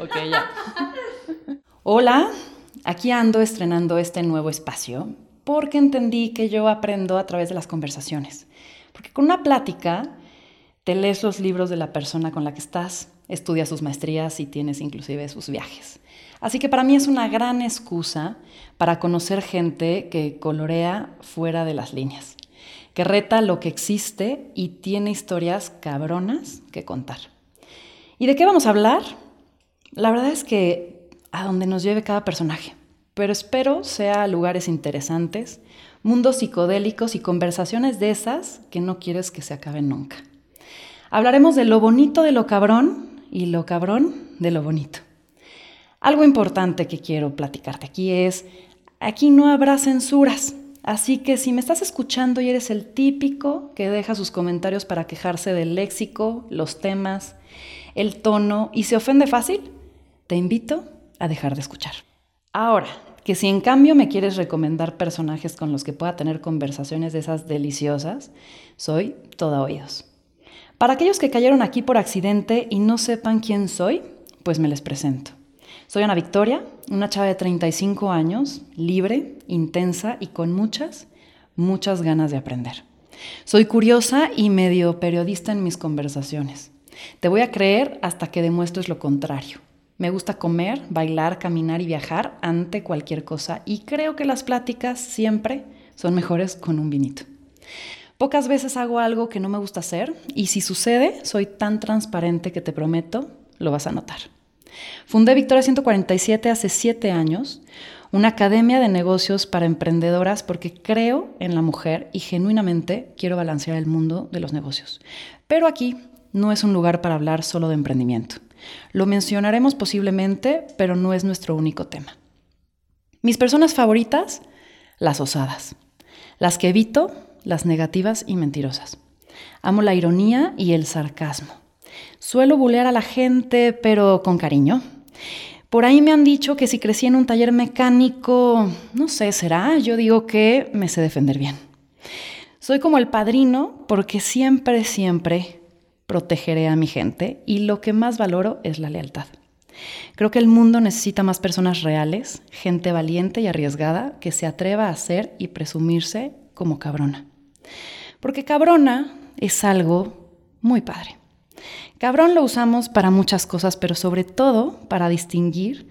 Ok, ya. Hola, aquí ando estrenando este nuevo espacio porque entendí que yo aprendo a través de las conversaciones. Porque con una plática te lees los libros de la persona con la que estás, estudias sus maestrías y tienes inclusive sus viajes. Así que para mí es una gran excusa para conocer gente que colorea fuera de las líneas, que reta lo que existe y tiene historias cabronas que contar. ¿Y de qué vamos a hablar? La verdad es que a donde nos lleve cada personaje, pero espero sea lugares interesantes, mundos psicodélicos y conversaciones de esas que no quieres que se acaben nunca. Hablaremos de lo bonito de lo cabrón y lo cabrón de lo bonito. Algo importante que quiero platicarte aquí es, aquí no habrá censuras, así que si me estás escuchando y eres el típico que deja sus comentarios para quejarse del léxico, los temas, el tono y se ofende fácil, te invito a dejar de escuchar. Ahora, que si en cambio me quieres recomendar personajes con los que pueda tener conversaciones de esas deliciosas, soy toda oídos. Para aquellos que cayeron aquí por accidente y no sepan quién soy, pues me les presento. Soy Ana Victoria, una chava de 35 años, libre, intensa y con muchas, muchas ganas de aprender. Soy curiosa y medio periodista en mis conversaciones. Te voy a creer hasta que demuestres lo contrario. Me gusta comer, bailar, caminar y viajar ante cualquier cosa y creo que las pláticas siempre son mejores con un vinito. Pocas veces hago algo que no me gusta hacer y si sucede, soy tan transparente que te prometo, lo vas a notar. Fundé Victoria 147 hace siete años, una academia de negocios para emprendedoras porque creo en la mujer y genuinamente quiero balancear el mundo de los negocios. Pero aquí no es un lugar para hablar solo de emprendimiento. Lo mencionaremos posiblemente, pero no es nuestro único tema. Mis personas favoritas, las osadas. Las que evito, las negativas y mentirosas. Amo la ironía y el sarcasmo. Suelo bulear a la gente, pero con cariño. Por ahí me han dicho que si crecí en un taller mecánico, no sé, será, yo digo que me sé defender bien. Soy como el padrino porque siempre, siempre protegeré a mi gente y lo que más valoro es la lealtad. Creo que el mundo necesita más personas reales, gente valiente y arriesgada que se atreva a ser y presumirse como cabrona. Porque cabrona es algo muy padre. Cabrón lo usamos para muchas cosas, pero sobre todo para distinguir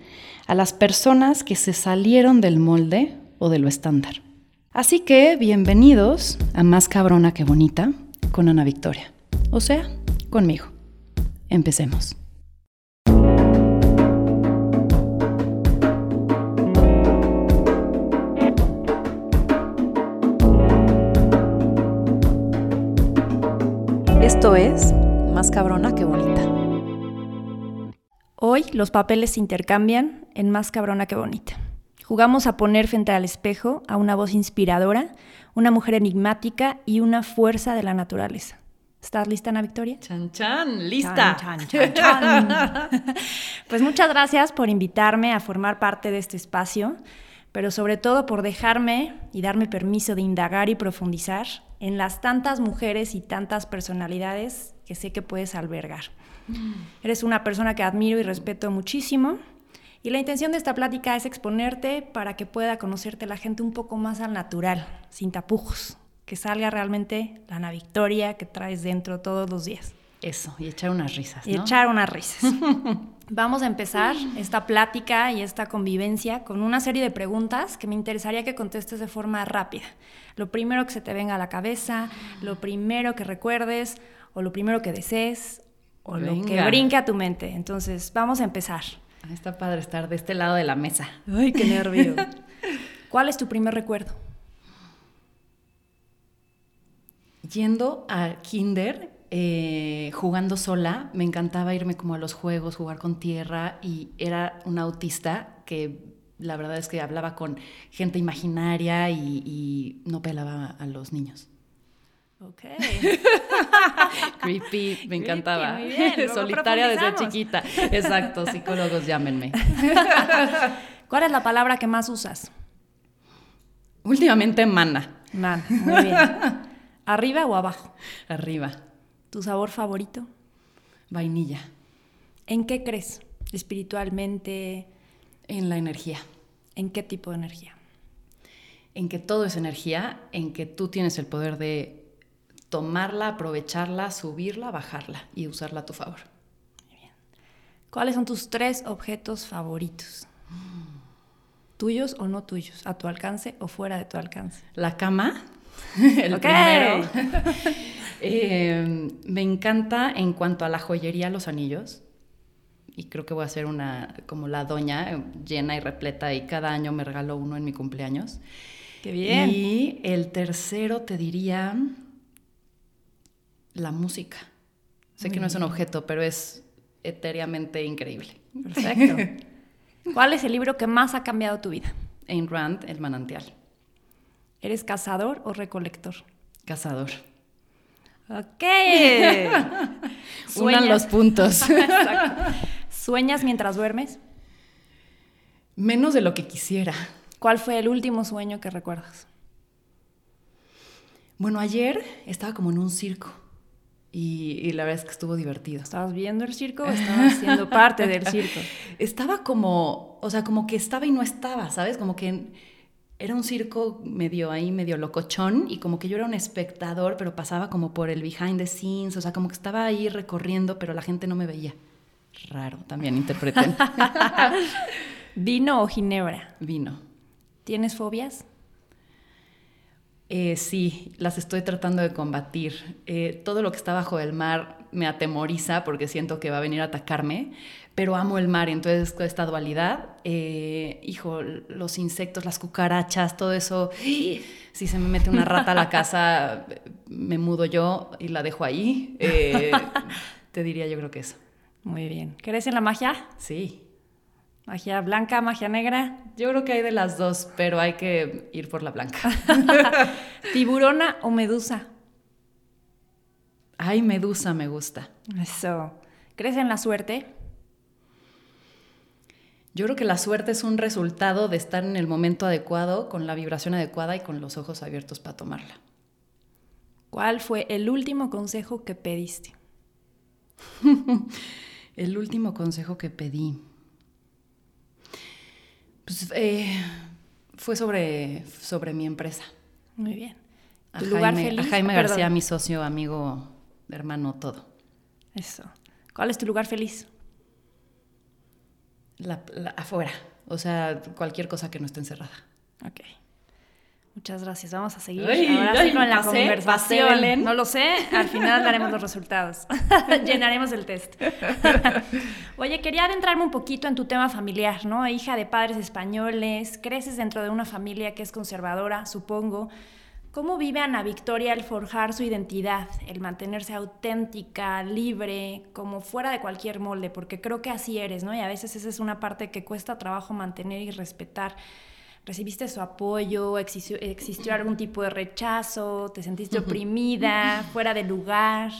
a las personas que se salieron del molde o de lo estándar. Así que bienvenidos a Más cabrona que bonita con Ana Victoria. O sea, conmigo. Empecemos. Esto es Más cabrona que bonita. Hoy los papeles se intercambian en Más cabrona que bonita. Jugamos a poner frente al espejo a una voz inspiradora, una mujer enigmática y una fuerza de la naturaleza. ¿Estás lista, Ana Victoria? Chan, chan, lista. Chan, chan, chan, pues muchas gracias por invitarme a formar parte de este espacio, pero sobre todo por dejarme y darme permiso de indagar y profundizar en las tantas mujeres y tantas personalidades que sé que puedes albergar. Mm. Eres una persona que admiro y respeto muchísimo. Y la intención de esta plática es exponerte para que pueda conocerte la gente un poco más al natural, sin tapujos, que salga realmente la Ana Victoria que traes dentro todos los días. Eso, y echar unas risas. Y echar unas risas. Vamos a empezar esta plática y esta convivencia con una serie de preguntas que me interesaría que contestes de forma rápida. Lo primero que se te venga a la cabeza, lo primero que recuerdes, o lo primero que desees, o lo que brinque a tu mente. Entonces, vamos a empezar. Está padre estar de este lado de la mesa. Ay, qué nervio. ¿Cuál es tu primer recuerdo? Yendo a kinder, eh, jugando sola, me encantaba irme como a los juegos, jugar con tierra y era una autista que la verdad es que hablaba con gente imaginaria y, no pelaba a los niños. Ok. Creepy, me encantaba. Solitaria desde chiquita. Exacto, psicólogos, llámenme. ¿Cuál es la palabra que más usas? Últimamente, mana. Man, muy bien. ¿Arriba o abajo? Arriba. ¿Tu sabor favorito? Vainilla. ¿En qué crees? espiritualmente. En la energía. ¿En qué tipo de energía? En que todo es energía, en que tú tienes el poder de tomarla, aprovecharla, subirla, bajarla y usarla a tu favor. bien. ¿Cuáles son tus tres objetos favoritos? ¿Tuyos o no tuyos? ¿A tu alcance o fuera de tu alcance? La cama, el primero. Eh, me encanta en cuanto a la joyería, los anillos. Y creo que voy a ser una, como la doña, eh, llena y repleta, y cada año me regalo uno en mi cumpleaños. Qué bien. Y el tercero te diría la música. Sé que no es un objeto, pero es etéreamente increíble. Perfecto. ¿Cuál es el libro que más ha cambiado tu vida? Ayn Rand, El manantial. ¿Eres cazador o recolector? Cazador. Ok. Unan los puntos. ¿Sueñas mientras duermes? Menos de lo que quisiera. ¿Cuál fue el último sueño que recuerdas? Bueno, ayer estaba como en un circo y, la verdad es que estuvo divertido. ¿Estabas viendo el circo o estabas siendo parte del circo? Estaba como, o sea, como que estaba y no estaba, ¿sabes? Como que era un circo medio ahí, medio locochón, y como que yo era un espectador, pero pasaba como por el behind the scenes, o sea, como que estaba ahí recorriendo, pero la gente no me veía. Raro, también interpreten. ¿Vino o ginebra? Vino. ¿Tienes fobias? Eh, sí, las estoy tratando de combatir. Eh, todo lo que está bajo el mar me atemoriza porque siento que va a venir a atacarme, pero amo el mar, entonces esta dualidad, eh, hijo, los insectos, las cucarachas, todo eso, si se me mete una rata a la casa, me mudo yo y la dejo ahí. te diría yo creo que eso. Muy bien. ¿Crees en la magia? Sí. ¿Magia blanca, magia negra? Yo creo que hay de las dos, pero hay que ir por la blanca. ¿Tiburona o medusa? Ay, medusa me gusta. Eso. ¿Crees en la suerte? Yo creo que la suerte es un resultado de estar en el momento adecuado, con la vibración adecuada y con los ojos abiertos para tomarla. ¿Cuál fue el último consejo que pediste? el último consejo que pedí. Pues eh, fue sobre, sobre mi empresa. Muy bien. A ¿Tu Jaime, lugar feliz? A Jaime García, mi socio, amigo, hermano, todo. Eso. ¿Cuál es tu lugar feliz? La, afuera. O sea, cualquier cosa que no esté encerrada. Ok. Muchas gracias. Vamos a seguir. Ahora sí con la conversación. no lo sé. Al final daremos los resultados. Llenaremos el test. Oye, quería adentrarme un poquito en tu tema familiar, ¿no? Hija de padres españoles, creces dentro de una familia que es conservadora, supongo. ¿Cómo vive Ana Victoria el forjar su identidad, el mantenerse auténtica, libre, como fuera de cualquier molde? Porque creo que así eres, ¿no? Y a veces esa es una parte que cuesta trabajo mantener y respetar. ¿Recibiste su apoyo? ¿Existió, existió algún tipo de rechazo? ¿Te sentiste oprimida? ¿Fuera de lugar?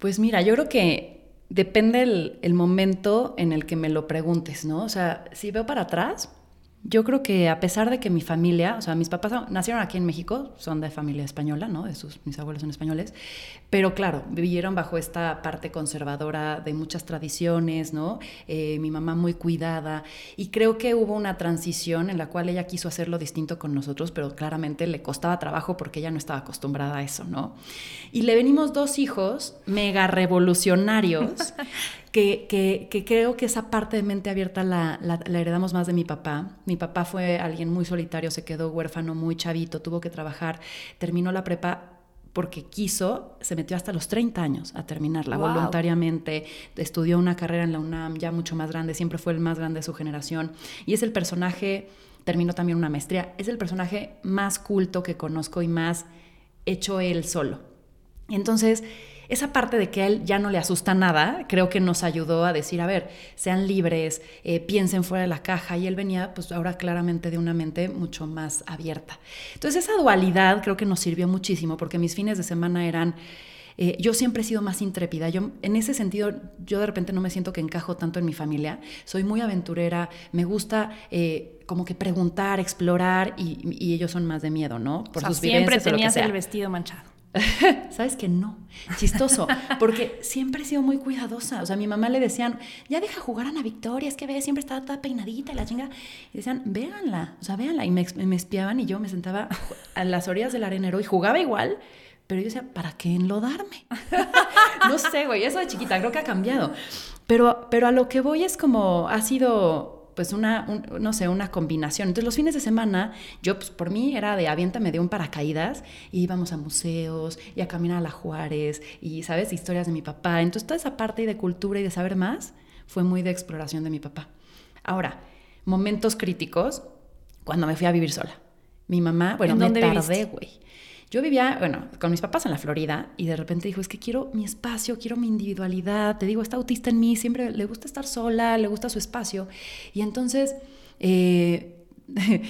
Pues mira, yo creo que depende el, el, momento en el que me lo preguntes, ¿no? O sea, si veo para atrás, yo creo que a pesar de que mi familia, o sea, mis papás nacieron aquí en México, son de familia española, ¿no? De sus, mis abuelos son españoles, pero claro, vivieron bajo esta parte conservadora de muchas tradiciones, ¿no? Eh, mi mamá muy cuidada, y creo que hubo una transición en la cual ella quiso hacerlo distinto con nosotros, pero claramente le costaba trabajo porque ella no estaba acostumbrada a eso, ¿no? Y le venimos dos hijos mega revolucionarios que, creo que esa parte de mente abierta la, heredamos más de mi papá. Mi papá fue alguien muy solitario, se quedó huérfano muy chavito, tuvo que trabajar, terminó la prepa porque quiso, se metió hasta los 30 años a terminarla voluntariamente, estudió una carrera en la UNAM ya mucho más grande, siempre fue el más grande de su generación y es el personaje, terminó también una maestría, es el personaje más culto que conozco y más hecho él solo. Entonces, esa parte de que a él ya no le asusta nada, creo que nos ayudó a decir, a ver, sean libres, eh, piensen fuera de la caja. Y él venía, pues ahora claramente de una mente mucho más abierta. Entonces esa dualidad creo que nos sirvió muchísimo porque mis fines de semana eran... Eh, yo siempre he sido más intrépida. Yo, en ese sentido, yo de repente no me siento que encajo tanto en mi familia. Soy muy aventurera, me gusta eh, como que preguntar, explorar y, ellos son más de miedo, ¿no? Por sus siempre tenías el vestido manchado. ¿Sabes que no? Chistoso, porque siempre he sido muy cuidadosa. O sea, a mi mamá le decían, ya deja jugar a Ana Victoria, es que ve, siempre está toda peinadita y la chinga. Y decían, véanla, o sea, véanla. Y me, me espiaban y yo me sentaba a las orillas del arenero y jugaba igual, pero yo decía, ¿para qué enlodarme? no sé, güey, eso de chiquita creo que ha cambiado. Pero, pero a lo que voy es como, ha sido pues una, no sé, una combinación. Entonces los fines de semana, yo pues por mí era de aviéntame de un paracaídas y íbamos a museos y a caminar a la Juárez y, ¿sabes?, historias de mi papá. Entonces toda esa parte de cultura y de saber más fue muy de exploración de mi papá. Ahora, momentos críticos, cuando me fui a vivir sola. Mi mamá, bueno, me tardé, güey. Yo vivía, bueno, con mis papás en la Florida y de repente dijo, es que quiero mi espacio, quiero mi individualidad. Te digo, está autista en mí, siempre le gusta estar sola, le gusta su espacio. Y entonces... Eh,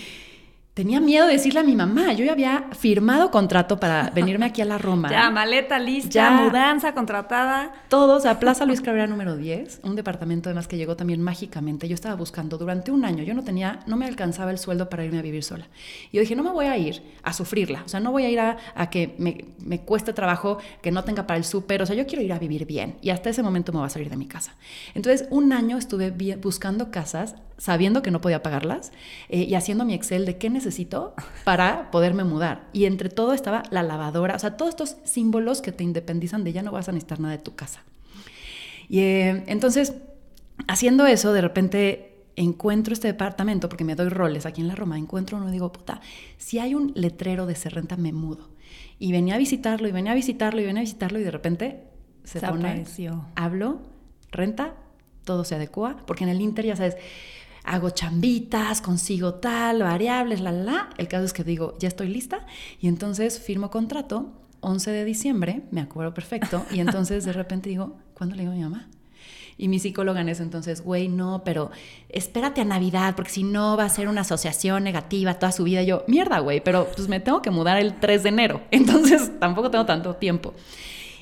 tenía miedo de decirle a mi mamá. Yo ya había firmado contrato para venirme aquí a la Roma. ya, maleta lista, ya, mudanza contratada. Todos, sea, Plaza Luis Cabrera número 10, un departamento además que llegó también mágicamente. Yo estaba buscando durante un año, yo no tenía, no me alcanzaba el sueldo para irme a vivir sola. Y yo dije, no me voy a ir a sufrirla, o sea, no voy a ir a, que me, me, cueste trabajo, que no tenga para el súper, o sea, yo quiero ir a vivir bien. Y hasta ese momento me voy a salir de mi casa. Entonces, un año estuve buscando casas sabiendo que no podía pagarlas eh, y haciendo mi Excel de qué necesito para poderme mudar. Y entre todo estaba la lavadora, o sea, todos estos símbolos que te independizan de ya no vas a necesitar nada de tu casa. Y eh, entonces, haciendo eso, de repente encuentro este departamento, porque me doy roles aquí en la Roma, encuentro uno y digo, puta, si hay un letrero de se renta, me mudo. Y venía a visitarlo, y venía a visitarlo, y venía a visitarlo, y de repente se, se pone, hablo, renta, todo se adecua, porque en el Inter, ya sabes, hago chambitas, consigo tal, variables, la, la, El caso es que digo, ya estoy lista y entonces firmo contrato, 11 de diciembre, me acuerdo perfecto, y entonces de repente digo, ¿cuándo le digo a mi mamá? Y mi psicóloga en ese entonces, güey, no, pero espérate a Navidad, porque si no va a ser una asociación negativa toda su vida. yo, mierda, güey, pero pues me tengo que mudar el 3 de enero, entonces tampoco tengo tanto tiempo.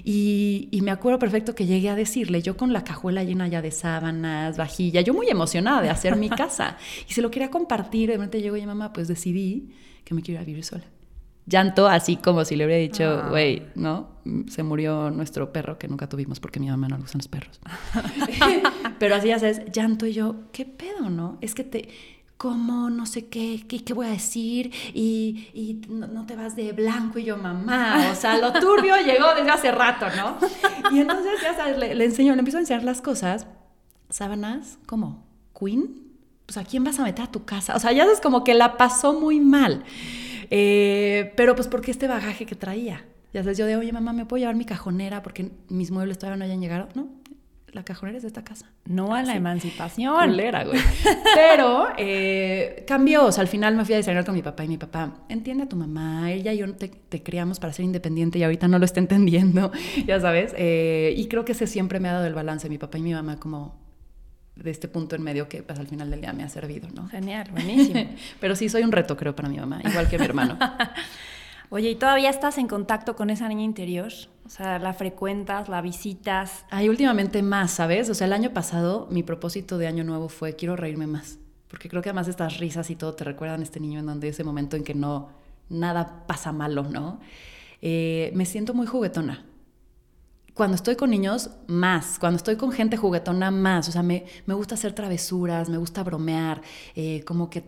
Y, me acuerdo perfecto que llegué a decirle, yo con la cajuela llena ya de sábanas, vajilla, yo muy emocionada de hacer mi casa. Y se lo quería compartir. De repente llegó y mamá, pues decidí que me quiero ir a vivir sola. Llanto, así como si le hubiera dicho, ah. güey, ¿no? Se murió nuestro perro que nunca tuvimos porque mi mamá no le gustan los perros. Pero así ya sabes, llanto y yo, ¿qué pedo, no? Es que te ¿cómo? No sé qué, qué, qué voy a decir, y, y no, te vas de blanco y yo, mamá, o sea, lo turbio llegó desde hace rato, ¿no? Y entonces, ya sabes, le, enseño, le empiezo a enseñar las cosas, sábanas, ¿cómo? ¿Queen? Pues a quién vas a meter a tu casa, o sea, ya sabes, como que la pasó muy mal, eh, pero pues porque este bagaje que traía, ya sabes, yo de, oye, mamá, ¿me puedo llevar mi cajonera porque mis muebles todavía no hayan llegado? No, la cajonera es de esta casa. No a la emancipación. Güey. Pero eh, cambió, o sea, al final me fui a desayunar con mi papá y mi papá, entiende a tu mamá, ella y yo te, te criamos para ser independiente y ahorita no lo está entendiendo, ya sabes. Eh, y creo que ese siempre me ha dado el balance, mi papá y mi mamá como de este punto en medio que pues, al final del día me ha servido, ¿no? Genial, buenísimo. Pero sí soy un reto, creo, para mi mamá, igual que mi hermano. Oye, ¿y todavía estás en contacto con esa niña interior? O sea, ¿la frecuentas, la visitas? Hay últimamente más, ¿sabes? O sea, el año pasado mi propósito de año nuevo fue quiero reírme más. Porque creo que además estas risas y todo te recuerdan a este niño en donde ese momento en que no, nada pasa malo, ¿no? Eh, me siento muy juguetona. Cuando estoy con niños, más. Cuando estoy con gente juguetona, más. O sea, me, me gusta hacer travesuras, me gusta bromear, eh, como que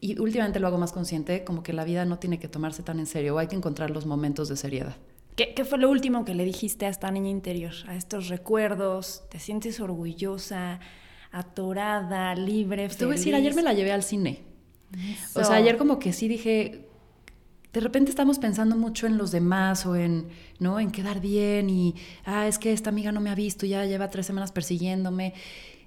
y últimamente lo hago más consciente, como que la vida no tiene que tomarse tan en serio, o hay que encontrar los momentos de seriedad. ¿Qué, ¿Qué, fue lo último que le dijiste a esta niña interior, a estos recuerdos? ¿Te sientes orgullosa, atorada, libre, feliz? Te voy a decir, ayer me la llevé al cine. O sea, ayer como que sí dije, de repente estamos pensando mucho en los demás o en, ¿no? En quedar bien y, ah, es que esta amiga no me ha visto, ya lleva tres semanas persiguiéndome.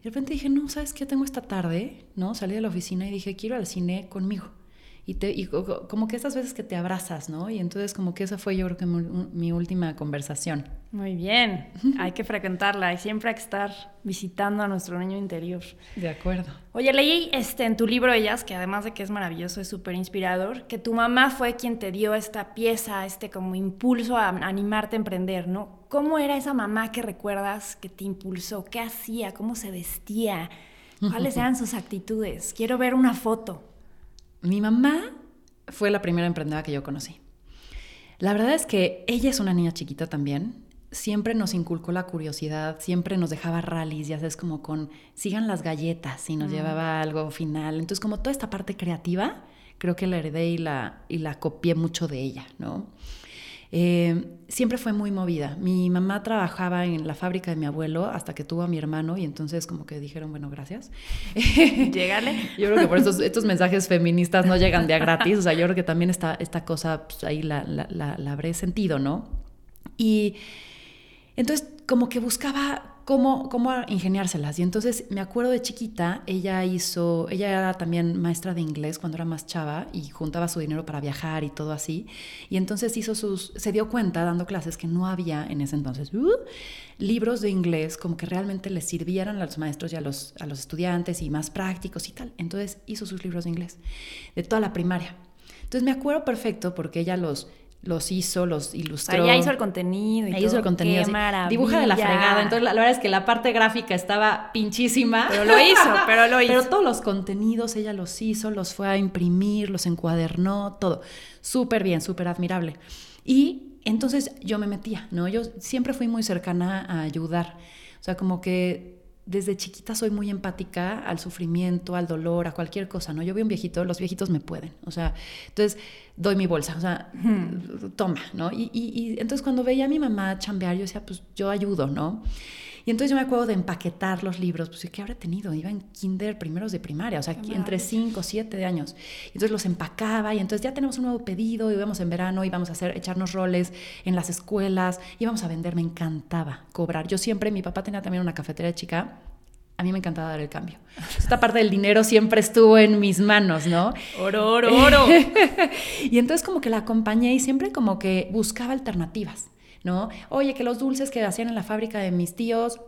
Y de repente dije, no, ¿sabes qué? Tengo esta tarde, ¿no? Salí de la oficina y dije, quiero al cine conmigo. Y, te, y como que estas veces que te abrazas, ¿no? Y entonces como que esa fue yo creo que mi, última conversación. Muy bien, hay que frecuentarla y siempre hay que estar visitando a nuestro niño interior. De acuerdo. Oye, leí este, en tu libro Ellas, que además de que es maravilloso, es súper inspirador, que tu mamá fue quien te dio esta pieza, este como impulso a animarte a emprender, ¿no? ¿Cómo era esa mamá que recuerdas que te impulsó? ¿Qué hacía? ¿Cómo se vestía? ¿Cuáles eran sus actitudes? Quiero ver una foto. Mi mamá fue la primera emprendedora que yo conocí. La verdad es que ella es una niña chiquita también. Siempre nos inculcó la curiosidad, siempre nos dejaba rallies, ya sabes, como con sigan las galletas y nos Mm. llevaba algo final. Entonces, como toda esta parte creativa, creo que la heredé y la, y la copié mucho de ella, ¿no? Eh, siempre fue muy movida. Mi mamá trabajaba en la fábrica de mi abuelo hasta que tuvo a mi hermano y entonces como que dijeron, bueno, gracias. Llegale. Yo creo que por eso estos mensajes feministas no llegan de a gratis. O sea, yo creo que también esta, esta cosa, pues ahí la, la, la, la habré sentido, ¿no? Y entonces como que buscaba cómo, cómo ingeniárselas. Y entonces me acuerdo de chiquita, ella hizo, ella era también maestra de inglés cuando era más chava y juntaba su dinero para viajar y todo así. Y entonces hizo sus, se dio cuenta dando clases que no había en ese entonces uh, libros de inglés como que realmente les sirvieran a los maestros y a los, a los estudiantes y más prácticos y tal. Entonces hizo sus libros de inglés de toda la primaria. Entonces me acuerdo perfecto porque ella los los hizo, los ilustró. O sea, ya hizo el contenido y todo. hizo el contenido. Qué maravilla. dibuja de la fregada. Entonces, la, la, verdad es que la parte gráfica estaba pinchísima. Pero lo hizo, pero lo hizo. Pero todos los contenidos ella los hizo, los fue a imprimir, los encuadernó, todo. Súper bien, súper admirable. Y entonces yo me metía, ¿no? Yo siempre fui muy cercana a ayudar. O sea, como que desde chiquita soy muy empática al sufrimiento, al dolor, a cualquier cosa, ¿no? Yo veo un viejito, los viejitos me pueden, o sea, entonces doy mi bolsa, o sea, hmm. toma, ¿no? Y, y, y, entonces cuando veía a mi mamá chambear, yo decía, pues yo ayudo, ¿no? Y entonces yo me acuerdo de empaquetar los libros, pues ¿qué habré tenido? Iba en kinder primeros de primaria, o sea, Qué entre 5, 7 de años. Entonces los empacaba y entonces ya tenemos un nuevo pedido, íbamos en verano, íbamos a hacer, echarnos roles en las escuelas, íbamos a vender, me encantaba cobrar. Yo siempre, mi papá tenía también una cafetería chica, a mí me encantaba dar el cambio. Esta parte del dinero siempre estuvo en mis manos, ¿no? Oro, oro, oro. y entonces como que la acompañé y siempre como que buscaba alternativas. ¿No? Oye, que los dulces que hacían en la fábrica de mis tíos,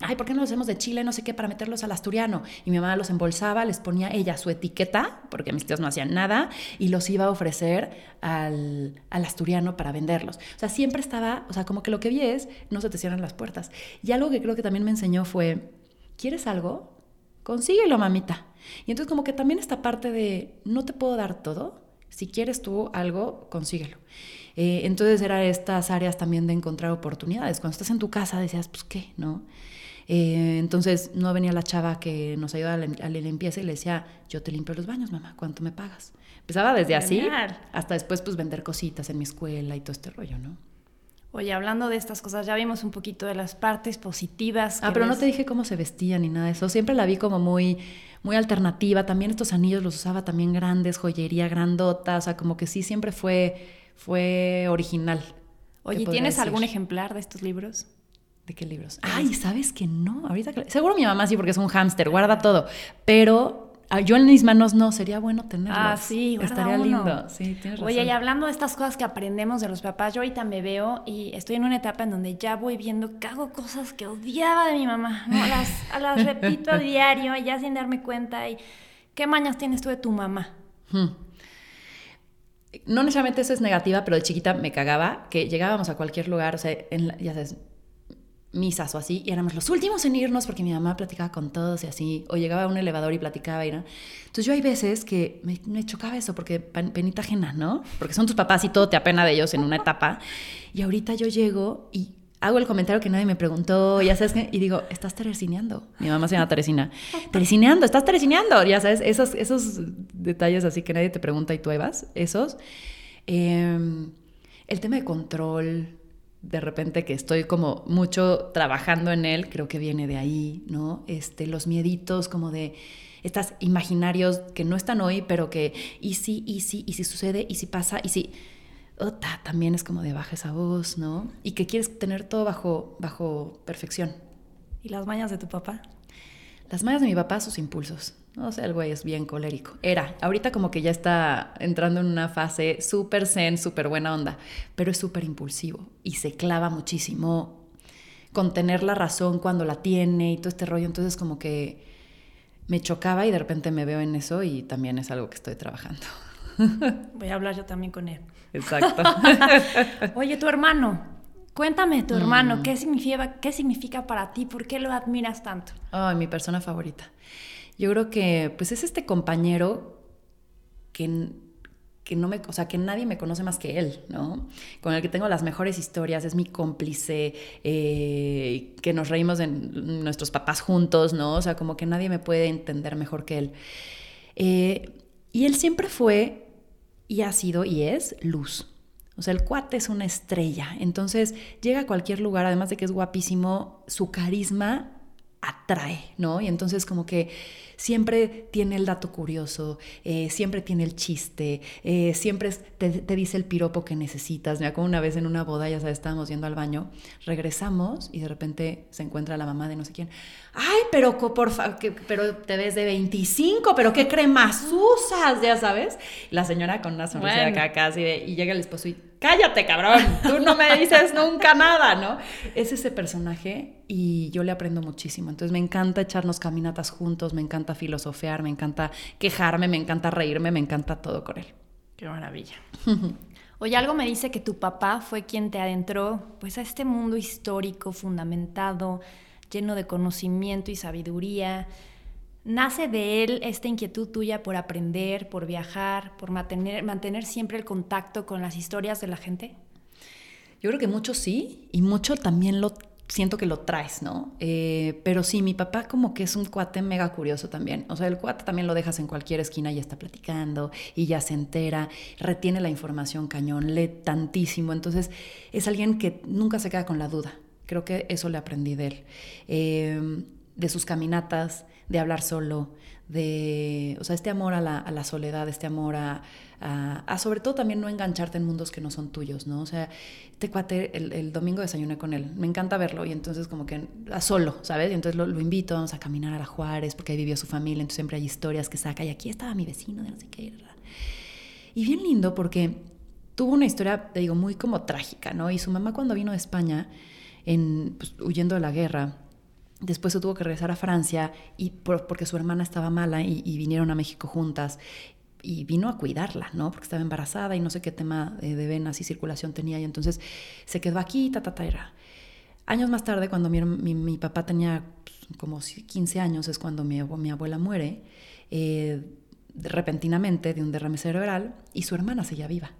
ay, ¿por qué no los hacemos de Chile, no sé qué, para meterlos al asturiano? Y mi mamá los embolsaba, les ponía ella su etiqueta, porque mis tíos no hacían nada, y los iba a ofrecer al, al, asturiano para venderlos. O sea, siempre estaba, o sea, como que lo que vi es, no se te cierran las puertas. Y algo que creo que también me enseñó fue, ¿quieres algo? Consíguelo, mamita. Y entonces como que también esta parte de, no te puedo dar todo, si quieres tú algo, consíguelo. Eh, entonces eran estas áreas también de encontrar oportunidades. Cuando estás en tu casa decías, pues qué, ¿no? Eh, entonces no venía la chava que nos ayuda a la, a la, limpieza y le decía, yo te limpio los baños, mamá, ¿cuánto me pagas? Empezaba desde así hasta después pues vender cositas en mi escuela y todo este rollo, ¿no? Oye, hablando de estas cosas, ya vimos un poquito de las partes positivas. Ah, pero no te dije cómo se vesía ni nada de eso. Siempre la vi como muy, muy alternativa. También estos anillos los usaba también grandes, joyería grandota. O sea, como que sí, siempre fue, fue original. Oye, ¿tienes decir? algún ejemplar de estos libros? ¿De qué libros? Ay, ¿sabes que no? Ahorita que... Seguro mi mamá sí, porque es un hámster, guarda todo. Pero yo en mis manos no, sería bueno tenerlos. Ah, sí, estaría uno. lindo. Sí, tienes razón. Oye, y hablando de estas cosas que aprendemos de los papás, yo ahorita me veo y estoy en una etapa en donde ya voy viendo que hago cosas que odiaba de mi mamá. ¿no? Las, las repito a diario, ya sin darme cuenta. Y, ¿Qué mañas tienes tú de tu mamá? Hmm. No necesariamente eso es negativa, pero de chiquita me cagaba que llegábamos a cualquier lugar, o sea, ya sabes, misas o así, y éramos los últimos en irnos porque mi mamá platicaba con todos y así, o llegaba a un elevador y platicaba y no. Entonces yo hay veces que me, me chocaba eso porque penita ajena, ¿no? Porque son tus papás y todo te apena de ellos en una etapa. Y ahorita yo llego y hago el comentario que nadie me preguntó, ya sabes, qué? y digo, estás teresineando. Mi mamá se llama Teresina. Teresineando, estás teresineando. Ya sabes, esos, esos detalles así que nadie te pregunta y tú ahí vas, esos. Eh, el tema de control, de repente que estoy como mucho trabajando en él, creo que viene de ahí, ¿no? Este, los mieditos como de estas imaginarios que no están hoy, pero que y si, y si, y si sucede, y si pasa, y si... Ota, también es como de baja esa voz, ¿no? Y que quieres tener todo bajo, bajo perfección. ¿Y las mañas de tu papá? Las mañas de mi papá, sus impulsos. O sea, el güey es bien colérico. Era. Ahorita como que ya está entrando en una fase súper zen, súper buena onda. Pero es súper impulsivo. Y se clava muchísimo con tener la razón cuando la tiene y todo este rollo. Entonces como que me chocaba y de repente me veo en eso y también es algo que estoy trabajando. Voy a hablar yo también con él. Exacto. Oye, tu hermano. Cuéntame, tu hermano, mm. ¿qué, significa, ¿qué significa para ti? ¿Por qué lo admiras tanto? Oh, mi persona favorita. Yo creo que pues es este compañero que, que no me, o sea, que nadie me conoce más que él, ¿no? Con el que tengo las mejores historias, es mi cómplice, eh, que nos reímos de nuestros papás juntos, ¿no? O sea, como que nadie me puede entender mejor que él. Eh, y él siempre fue, y ha sido, y es luz. O sea, el cuate es una estrella. Entonces, llega a cualquier lugar, además de que es guapísimo, su carisma atrae, ¿no? Y entonces como que siempre tiene el dato curioso, eh, siempre tiene el chiste, eh, siempre te, dice el piropo que necesitas. Me como una vez en una boda, ya sabes, estábamos yendo al baño, regresamos y de repente se encuentra la mamá de no sé quién. Ay, pero por pero te ves de 25, pero qué cremas usas, ya sabes. La señora con una sonrisa acá casi de, y llega el esposo y cállate, cabrón, tú no me dices nunca nada, ¿no? Es ese personaje y yo le aprendo muchísimo. Entonces me encanta echarnos caminatas juntos, me encanta filosofear, me encanta quejarme, me encanta reírme, me encanta todo con él. Qué maravilla. Oye, algo me dice que tu papá fue quien te adentró pues a este mundo histórico fundamentado, lleno de conocimiento y sabiduría. ¿Nace de él esta inquietud tuya por aprender, por viajar, por mantener, siempre el contacto con las historias de la gente? Yo creo que mucho sí, y mucho también lo siento que lo traes, ¿no? Eh, pero sí, mi papá como que es un cuate mega curioso también. O sea, el cuate también lo dejas en cualquier esquina y está platicando y ya se entera, retiene la información cañón, lee tantísimo. Entonces, es alguien que nunca se queda con la duda. Creo que eso le aprendí de él. Eh, de sus caminatas, de hablar solo, de, o sea, este amor a la, soledad, este amor a, sobre todo también no engancharte en mundos que no son tuyos, ¿no? O sea, este cuate, el, domingo desayuné con él, me encanta verlo y entonces como que a solo, ¿sabes? Y entonces lo, lo, invito, vamos a caminar a la Juárez porque ahí vivió su familia, entonces siempre hay historias que saca y aquí estaba mi vecino de no sé qué. Y bien lindo porque tuvo una historia, te digo, muy como trágica, ¿no? Y su mamá cuando vino de España, en, pues, huyendo de la guerra, Después se tuvo que regresar a Francia y porque su hermana estaba mala y, vinieron a México juntas y vino a cuidarla, ¿no? Porque estaba embarazada y no sé qué tema de, venas y circulación tenía y entonces se quedó aquí, ta, ta, ta, era. Años más tarde, cuando mi, mi, papá tenía pues, como 15 años, es cuando mi, mi abuela muere, eh, repentinamente de un derrame cerebral y su hermana seguía viva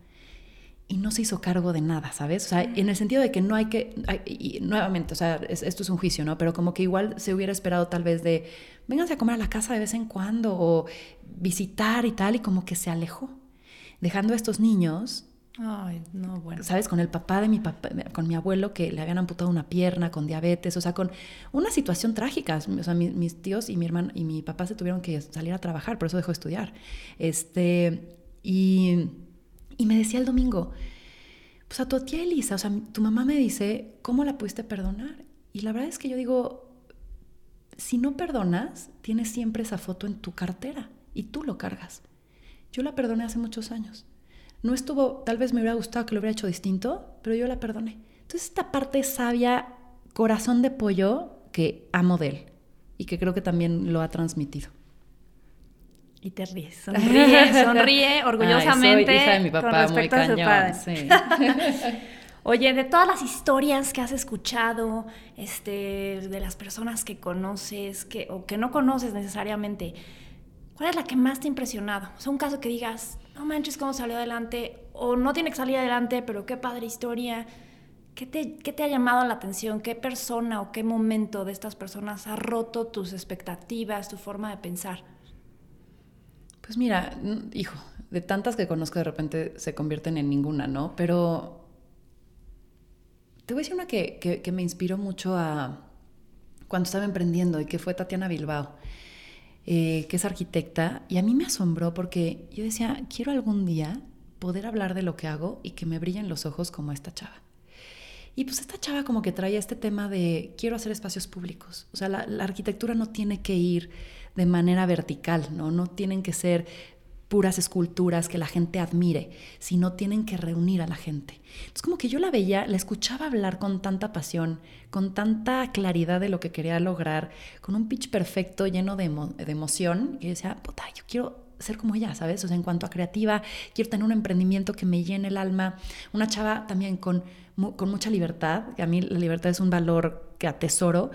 y no se hizo cargo de nada, ¿sabes? O sea, en el sentido de que no hay que, y nuevamente, o sea, esto es un juicio, ¿no? Pero como que igual se hubiera esperado tal vez de, vénganse a comer a la casa de vez en cuando o visitar y tal, y como que se alejó, dejando a estos niños. Ay, no, bueno. ¿Sabes? Con el papá de mi papá, con mi abuelo que le habían amputado una pierna, con diabetes, o sea, con una situación trágica. O sea, mis, tíos y mi hermano y mi papá se tuvieron que salir a trabajar, por eso dejó de estudiar. Este, y y me decía el domingo, pues a tu tía Elisa, o sea, tu mamá me dice, ¿cómo la pudiste perdonar? Y la verdad es que yo digo, si no perdonas, tienes siempre esa foto en tu cartera y tú lo cargas. Yo la perdoné hace muchos años. No estuvo, tal vez me hubiera gustado que lo hubiera hecho distinto, pero yo la perdoné. Entonces esta parte sabia, corazón de pollo, que amo de él y que creo que también lo ha transmitido. Y te ríes, sonríe, sonríe orgullosamente. hija de mi papá, con respecto muy a su padre. Sí. Oye, de todas las historias que has escuchado, este, de las personas que conoces que, o que no conoces necesariamente, ¿cuál es la que más te ha impresionado? O sea, un caso que digas, no manches cómo salió adelante, o no tiene que salir adelante, pero qué padre historia. ¿Qué te, ¿Qué te ha llamado la atención? ¿Qué persona o qué momento de estas personas ha roto tus expectativas, tu forma de pensar? Pues mira, hijo, de tantas que conozco de repente se convierten en ninguna, ¿no? Pero te voy a decir una que, me inspiró mucho a cuando estaba emprendiendo y que fue Tatiana Bilbao, eh, que es arquitecta, y a mí me asombró porque yo decía, quiero algún día poder hablar de lo que hago y que me brillen los ojos como esta chava. Y pues esta chava como que traía este tema de quiero hacer espacios públicos. O sea, la arquitectura no tiene que ir de manera vertical, ¿no? No tienen que ser puras esculturas que la gente admire, sino tienen que reunir a la gente. Es como que yo la veía, la escuchaba hablar con tanta pasión, con tanta claridad de lo que quería lograr, con un pitch perfecto, lleno de, emoción, y decía, puta, yo quiero ser como ella, ¿sabes? O sea, en cuanto a creativa, quiero tener un emprendimiento que me llene el alma, una chava también con, con mucha libertad, que a mí la libertad es un valor que atesoro,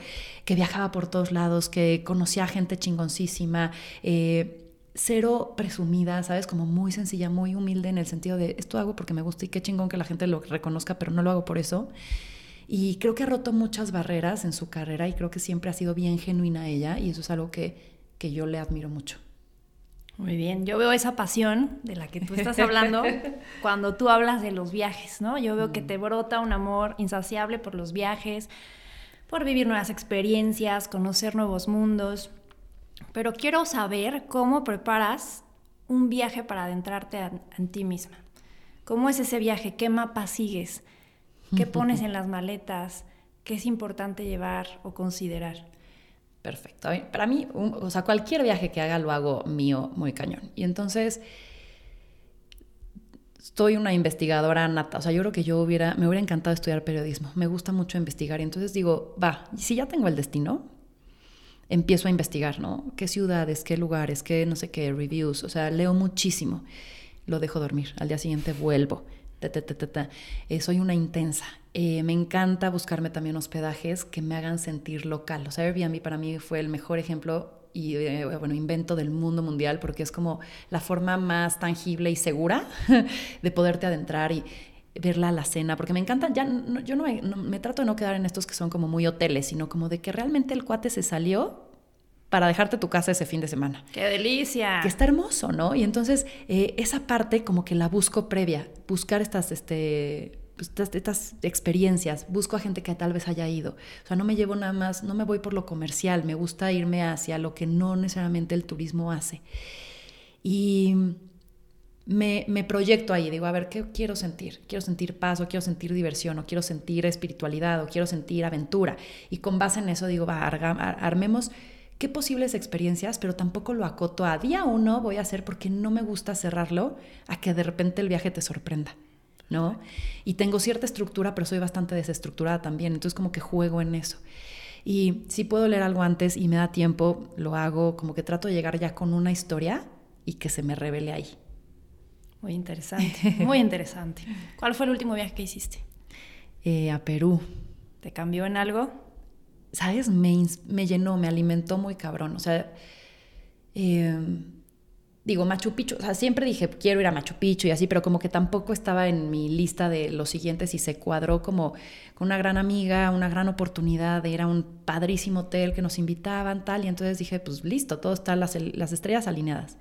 que viajaba por todos lados, que conocía gente chingoncísima, eh, cero presumida, ¿sabes? Como muy sencilla, muy humilde en el sentido de esto hago porque me gusta y qué chingón que la gente lo reconozca, pero no lo hago por eso. Y creo que ha roto muchas barreras en su carrera y creo que siempre ha sido bien genuina ella y eso es algo que, que yo le admiro mucho. Muy bien, yo veo esa pasión de la que tú estás hablando cuando tú hablas de los viajes, ¿no? Yo veo que mm. te brota un amor insaciable por los viajes, por vivir nuevas experiencias, conocer nuevos mundos. Pero quiero saber cómo preparas un viaje para adentrarte en ti misma. ¿Cómo es ese viaje? ¿Qué mapa sigues? ¿Qué pones en las maletas? ¿Qué es importante llevar o considerar? Perfecto. Para mí, o sea, cualquier viaje que haga lo hago mío muy cañón. Y entonces, estoy una investigadora nata. O sea, yo creo que yo hubiera, me hubiera encantado estudiar periodismo. Me gusta mucho investigar. Y entonces digo, va, si ya tengo el destino, empiezo a investigar, ¿no? ¿Qué ciudades, qué lugares, qué no sé qué, reviews? O sea, leo muchísimo. Lo dejo dormir. Al día siguiente vuelvo. Eh, soy una intensa. Eh, me encanta buscarme también hospedajes que me hagan sentir local. O sea, Airbnb para mí fue el mejor ejemplo y eh, bueno, invento del mundo mundial porque es como la forma más tangible y segura de poderte adentrar y verla a la cena, porque me encanta, ya yo no me, trato de no quedar en estos que son como muy hoteles, sino como de que realmente el cuate se salió para dejarte tu casa ese fin de semana. ¡Qué delicia! Que está hermoso, ¿no? Y entonces esa parte como que la busco previa, buscar estas, este, pues, estas, experiencias, busco a gente que tal vez haya ido. O sea, no me llevo nada más, no me voy por lo comercial, me gusta irme hacia lo que no necesariamente el turismo hace. Y me, me, proyecto ahí, digo, a ver, ¿qué quiero sentir? Quiero sentir paz, o quiero sentir diversión, o quiero sentir espiritualidad, o quiero sentir aventura. Y con base en eso digo, va, armemos qué posibles experiencias, pero tampoco lo acoto a día uno voy a hacer porque no me gusta cerrarlo a que de repente el viaje te sorprenda. ¿No? Y tengo cierta estructura, pero soy bastante desestructurada también, entonces como que juego en eso. Y si puedo leer algo antes y me da tiempo, lo hago, como que trato de llegar ya con una historia y que se me revele ahí. Muy interesante, muy interesante. ¿Cuál fue el último viaje que hiciste? Eh, a Perú. ¿Te cambió en algo? ¿Sabes? Me, me llenó, me alimentó muy cabrón. O sea, eh, digo, Machu Picchu, o sea, siempre dije, quiero ir a Machu Picchu y así, pero como que tampoco estaba en mi lista de los siguientes y se cuadró como con una gran amiga, una gran oportunidad de ir a un padrísimo hotel que nos invitaban, tal, y entonces dije, pues listo, todo está, las, las estrellas alineadas.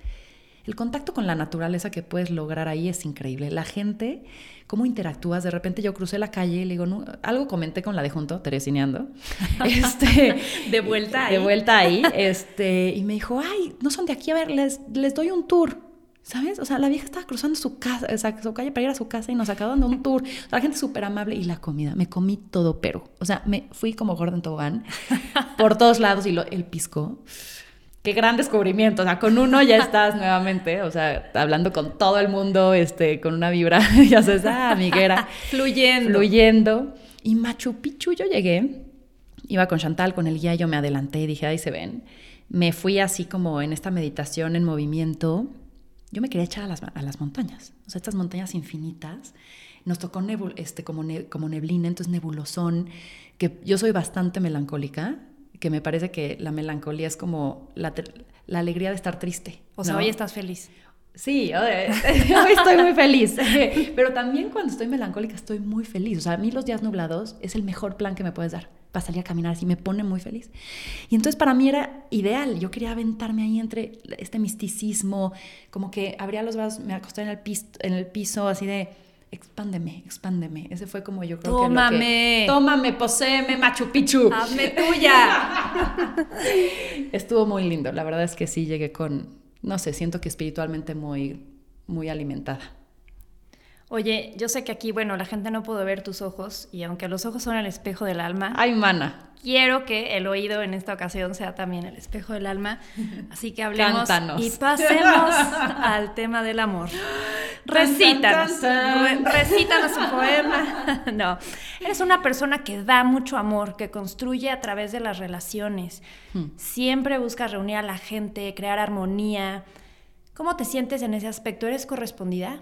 El contacto con la naturaleza que puedes lograr ahí es increíble. La gente, cómo interactúas. De repente yo crucé la calle y le digo, no, algo comenté con la de junto, Teresineando. Este, de vuelta ahí. De vuelta ahí. Este, y me dijo, ay, no son de aquí, a ver, les, les doy un tour. ¿Sabes? O sea, la vieja estaba cruzando su casa, o sea, su calle para ir a su casa y nos acabó dando un tour. la gente súper amable y la comida. Me comí todo pero. O sea, me fui como Gordon Tobogán por todos lados y lo, el pisco qué gran descubrimiento. O sea, con uno ya estás nuevamente, o sea, hablando con todo el mundo, este, con una vibra, ya sabes, ah, amiguera. fluyendo. Fluyendo. Y Machu Picchu yo llegué, iba con Chantal, con el guía, yo me adelanté y dije, ahí se ven. Me fui así como en esta meditación en movimiento. Yo me quería echar a las, a las montañas, o sea, estas montañas infinitas. Nos tocó este, como, como neblina, entonces nebulosón, que yo soy bastante melancólica, que me parece que la melancolía es como la, alegría de estar triste. O sea, hoy estás feliz. Sí, hoy estoy muy feliz, pero también cuando estoy melancólica estoy muy feliz. O sea, a mí los días nublados es el mejor plan que me puedes dar para salir a caminar así, me pone muy feliz. Y entonces para mí era ideal, yo quería aventarme ahí entre este misticismo, como que abría los brazos, me acosté en el piso, en el piso así de expándeme, expándeme. Ese fue como yo creo tómame. que Tómame, poséeme, Machu Picchu. Hazme tuya. Estuvo muy lindo. La verdad es que sí llegué con, no sé, siento que espiritualmente muy, muy alimentada. Oye, yo sé que aquí, bueno, la gente no puede ver tus ojos y aunque los ojos son el espejo del alma. Ay, mana. Quiero que el oído en esta ocasión sea también el espejo del alma. Así que hablemos y pasemos al tema del amor. Recítanos. recítanos un poema. No. Eres una persona que da mucho amor, que construye a través de las relaciones. Hmm. Siempre buscas reunir a la gente, crear armonía. ¿Cómo te sientes en ese aspecto? ¿Eres correspondida?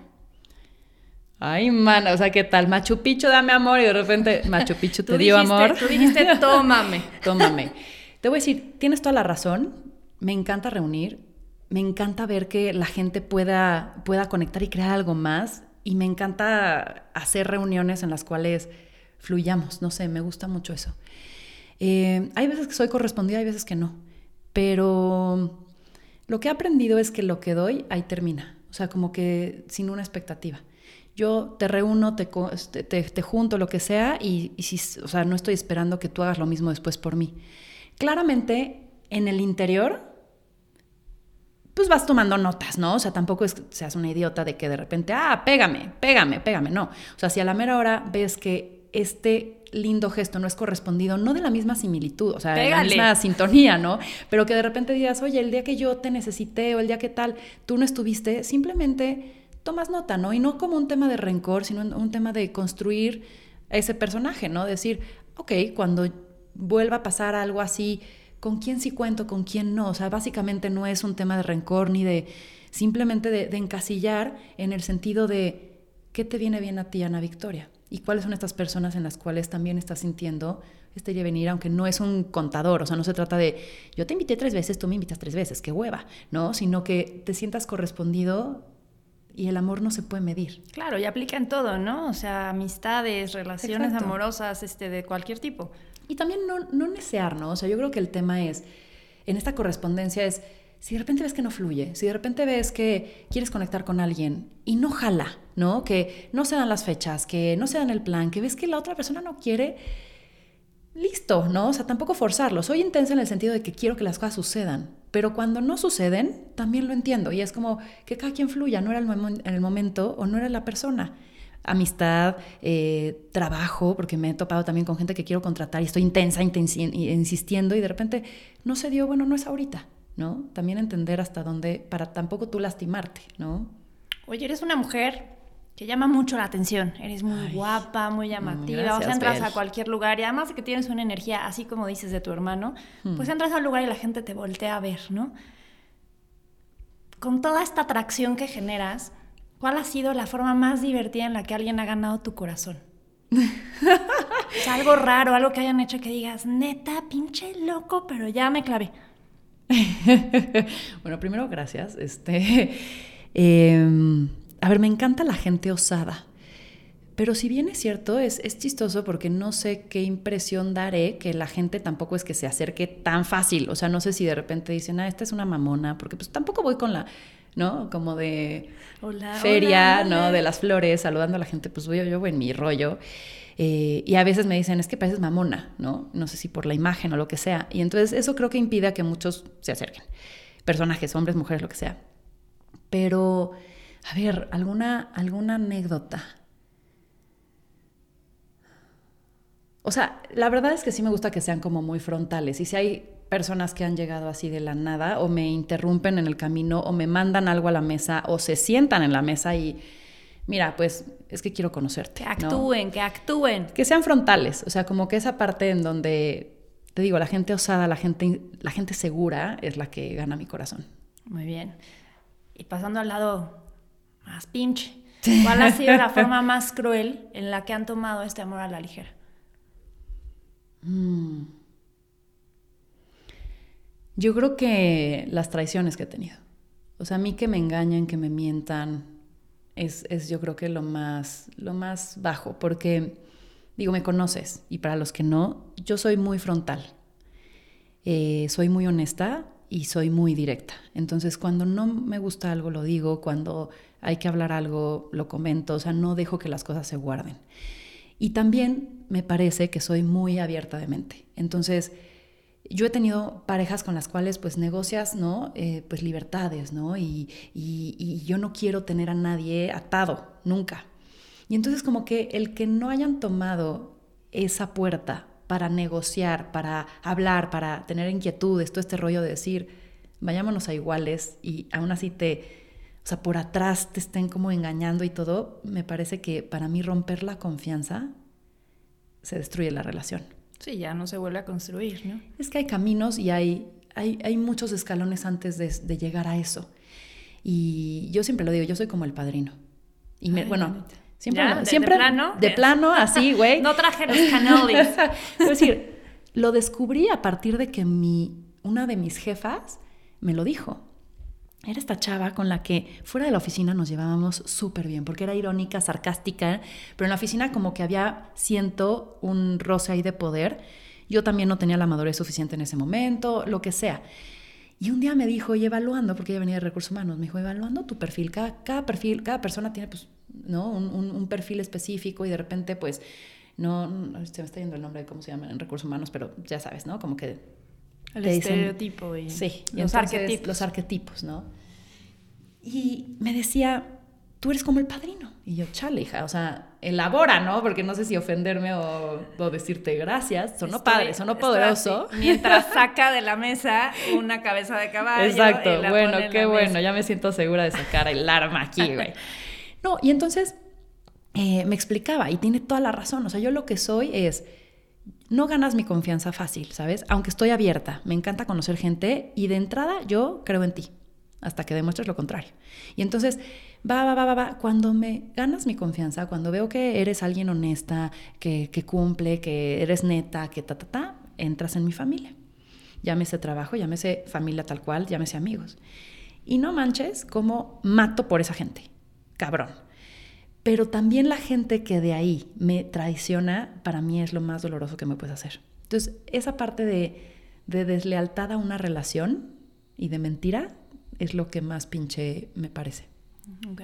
Ay, mana, o sea, ¿qué tal? Machu Picchu, dame amor, y de repente Machu Picchu te dio amor. Tú dijiste, tómame. tómame. Te voy a decir, tienes toda la razón, me encanta reunir, me encanta ver que la gente pueda, pueda conectar y crear algo más. Y me encanta hacer reuniones en las cuales fluyamos. No sé, me gusta mucho eso. Eh, hay veces que soy correspondida, hay veces que no. Pero lo que he aprendido es que lo que doy, ahí termina. O sea, como que sin una expectativa. Yo te reúno, te, este, te, junto, lo que sea, y, y si, o sea, no estoy esperando que tú hagas lo mismo después por mí. Claramente, en el interior, pues vas tomando notas, ¿no? O sea, tampoco es que seas una idiota de que de repente, ah, pégame, pégame, pégame, no. O sea, si a la mera hora ves que este lindo gesto no es correspondido, no de la misma similitud, o sea, de la misma sintonía, ¿no? Pero que de repente digas, oye, el día que yo te necesité o el día que tal, tú no estuviste, simplemente tomas nota, ¿no? Y no como un tema de rencor, sino un tema de construir ese personaje, ¿no? Decir, ok, cuando vuelva a pasar algo así, ¿con quién sí cuento, con quién no? O sea, básicamente no es un tema de rencor ni de simplemente de, encasillar en el sentido de, ¿qué te viene bien a ti, Ana Victoria? y cuáles son estas personas en las cuales también estás sintiendo este venir, aunque no es un contador, o sea, no se trata de yo te invité tres veces, tú me invitas tres veces, qué hueva, ¿no? Sino que te sientas correspondido y el amor no se puede medir. Claro, y aplica en todo, ¿no? O sea, amistades, relaciones amorosas, este, de cualquier tipo. Y también no, no necear, ¿no? O sea, yo creo que el tema es, en esta correspondencia es, si de repente ves que no fluye, si de repente ves que quieres conectar con alguien y no jala, ¿no? Que no se dan las fechas, que no se dan el plan, que ves que la otra persona no quiere, listo, ¿no? O sea, tampoco forzarlo. Soy intensa en el sentido de que quiero que las cosas sucedan, pero cuando no suceden, también lo entiendo y es como que cada quien fluya, no era el el momento o no era la persona amistad, eh, trabajo, porque me he topado también con gente que quiero contratar y estoy intensa, insistiendo y de repente no se dio, bueno, no es ahorita. ¿no? También entender hasta dónde, para tampoco tú lastimarte, ¿no? Oye, eres una mujer que llama mucho la atención. Eres muy guapa, muy llamativa. o sea, entras a cualquier lugar y además de que tienes una energía, así como dices de tu hermano, hmm. pues entras a un lugar y la gente te voltea a ver, ¿no? Con toda esta atracción que generas, ¿cuál ha sido la forma más divertida en la que alguien ha ganado tu corazón? o algo raro, algo que hayan hecho que digas, neta, pinche loco, pero ya me clavé. bueno, primero, gracias. Este, em, a ver, me encanta la gente osada. Pero si bien es cierto, es, es, chistoso porque no sé qué impresión daré que la gente tampoco es que se acerque tan fácil. O sea, no sé si de repente dicen, ah, esta es una mamona, porque pues tampoco voy con la, ¿no? Como de feria, ¿no? De las flores, saludando a la gente, pues voy yo en mi rollo. Eh, y a veces me dicen, es que pareces mamona, ¿no? No sé si por la imagen o lo que sea. Y entonces eso creo que impide a que muchos se acerquen. Personajes, hombres, mujeres, lo que sea. Pero, a ver, alguna, alguna anécdota. O sea, la verdad es que sí me gusta que sean como muy frontales. Y si hay personas que han llegado así de la nada o me interrumpen en el camino o me mandan algo a la mesa o se sientan en la mesa y mira, pues es que quiero conocerte. Que actúen, que actúen. Que sean frontales, o sea, como que esa parte en donde, te digo, la gente osada, la gente, la gente segura es la que gana mi corazón. Muy bien. Y pasando al lado más pinche, ¿cuál ha sido la forma más cruel en la que han tomado este amor a la ligera? Mm. Yo creo que las traiciones que he tenido. O sea, a mí que me engañan, que me mientan, es, yo creo que lo más, lo más bajo, porque digo, me conoces y para los que no, yo soy muy frontal, eh, soy muy honesta y soy muy directa. Entonces, cuando no me gusta algo, lo digo, cuando hay que hablar algo, lo comento, o sea, no dejo que las cosas se guarden. Y también me parece que soy muy abierta de mente. Entonces, yo he tenido parejas con las cuales pues negocias, ¿no? Eh, pues libertades, ¿no? Y, yo no quiero tener a nadie atado, nunca. Y entonces como que el que no hayan tomado esa puerta para negociar, para hablar, para tener inquietudes, todo este rollo de decir, vayámonos a iguales y aún así te, o sea, por atrás te estén como engañando y todo, me parece que para mí romper la confianza se destruye la relación. Sí, ya no se vuelve a construir, ¿no? Es que hay caminos y hay, hay, hay muchos escalones antes de, llegar a eso. Y yo siempre lo digo, yo soy como el padrino. Y bueno, siempre, de, siempre de plano, de plano así, güey. no traje los canales. es decir, lo descubrí a partir de que mi, una de mis jefas me lo dijo. era esta chava con la que fuera de la oficina nos llevábamos súper bien, porque era irónica, sarcástica, pero en la oficina como que había, siento, un roce ahí de poder. Yo también no tenía la madurez suficiente en ese momento, lo que sea. Y un día me dijo, y evaluando, porque ella venía de recursos humanos, me dijo, evaluando tu perfil, cada, cada perfil, cada persona tiene pues, ¿no? Un, un, perfil específico y de repente pues, no, se me está yendo el nombre de cómo se llama en recursos humanos, pero ya sabes, ¿no? Como que el estereotipo y sí, los arquetipos. Los arquetipos, ¿no? Y me decía, tú eres como el padrino. Y yo, chale, hija, o sea, elabora, ¿no? Porque no sé si ofenderme o, decirte gracias. Sonó padre, sonó poderoso. Mientras saca de la mesa una cabeza de caballo. Exacto, bueno, qué bueno, ya me siento segura de sacar el arma aquí, güey. No, y entonces eh, me explicaba, y tiene toda la razón. O sea, yo lo que soy es no ganas mi confianza fácil, ¿sabes? Aunque estoy abierta, me encanta conocer gente y de entrada yo creo en ti, hasta que demuestres lo contrario. Y entonces, va, va, va, va, va, cuando me ganas mi confianza, cuando veo que eres alguien honesta, que, que cumple, que eres neta, que ta, ta, ta, entras en mi familia. Llámese trabajo, llámese familia tal cual, llámese amigos. Y no manches cómo mato por esa gente. Cabrón pero también la gente que de ahí me traiciona, para mí es lo más doloroso que me puedes hacer. Entonces, esa parte de, deslealtad a una relación y de mentira es lo que más pinche me parece. Ok.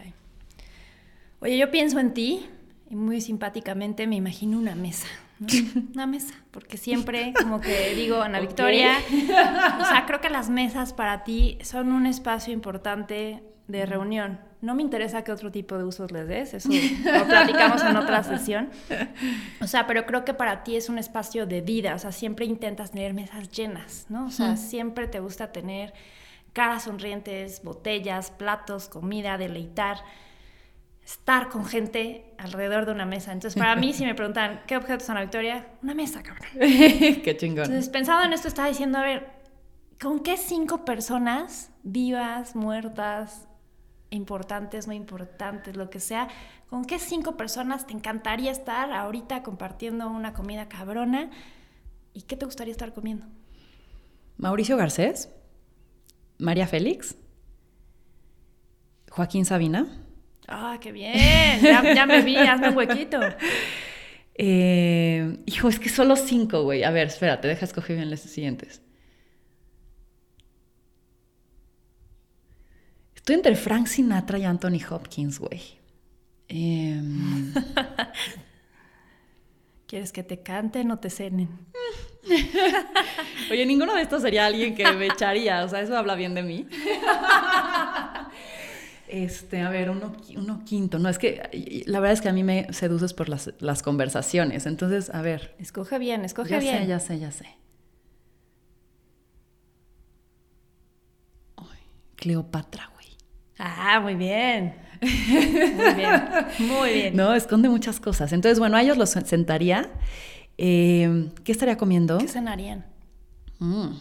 Oye, yo pienso en ti y muy simpáticamente me imagino una mesa. Una mesa, porque siempre como que digo, Ana Victoria, o sea, creo que las mesas para ti son un espacio importante de reunión. No me interesa qué otro tipo de usos les des, eso lo platicamos en otra sesión. O sea, pero creo que para ti es un espacio de vida, o sea, siempre intentas tener mesas llenas, ¿no? O sea, siempre te gusta tener caras sonrientes, botellas, platos, comida, deleitar, estar con gente alrededor de una mesa. Entonces, para mí, si me preguntan, ¿qué objetos son la Victoria? Una mesa, cabrón. qué chingón. Entonces, pensando en esto, estaba diciendo, a ver, ¿con qué cinco personas vivas, muertas, importantes, no importantes, lo que sea, ¿con qué cinco personas te encantaría estar ahorita compartiendo una comida cabrona? ¿Y qué te gustaría estar comiendo? Mauricio Garcés, María Félix, Joaquín Sabina. Ah, qué bien, ya, me vi, hazme un huequito. Eh, hijo, es que solo cinco, güey. A ver, espérate, deja escoger bien los siguientes. Estoy entre Frank Sinatra y Anthony Hopkins, güey. Em, ¿Quieres que te canten o te cenen? Oye, ninguno de estos sería alguien que me echaría, o sea, eso habla bien de mí. Este, a ver, uno, quinto. No, es que la verdad es que a mí me seduces por las, conversaciones. Entonces, a ver. Escoge bien, escoge bien. Ya sé, ya sé, ya sé. Cleopatra, güey. Ah, muy bien. Muy bien. Muy bien. No, esconde muchas cosas. Entonces, bueno, a ellos los sentaría. Em, ¿Qué estaría comiendo? ¿Qué cenarían? Mm.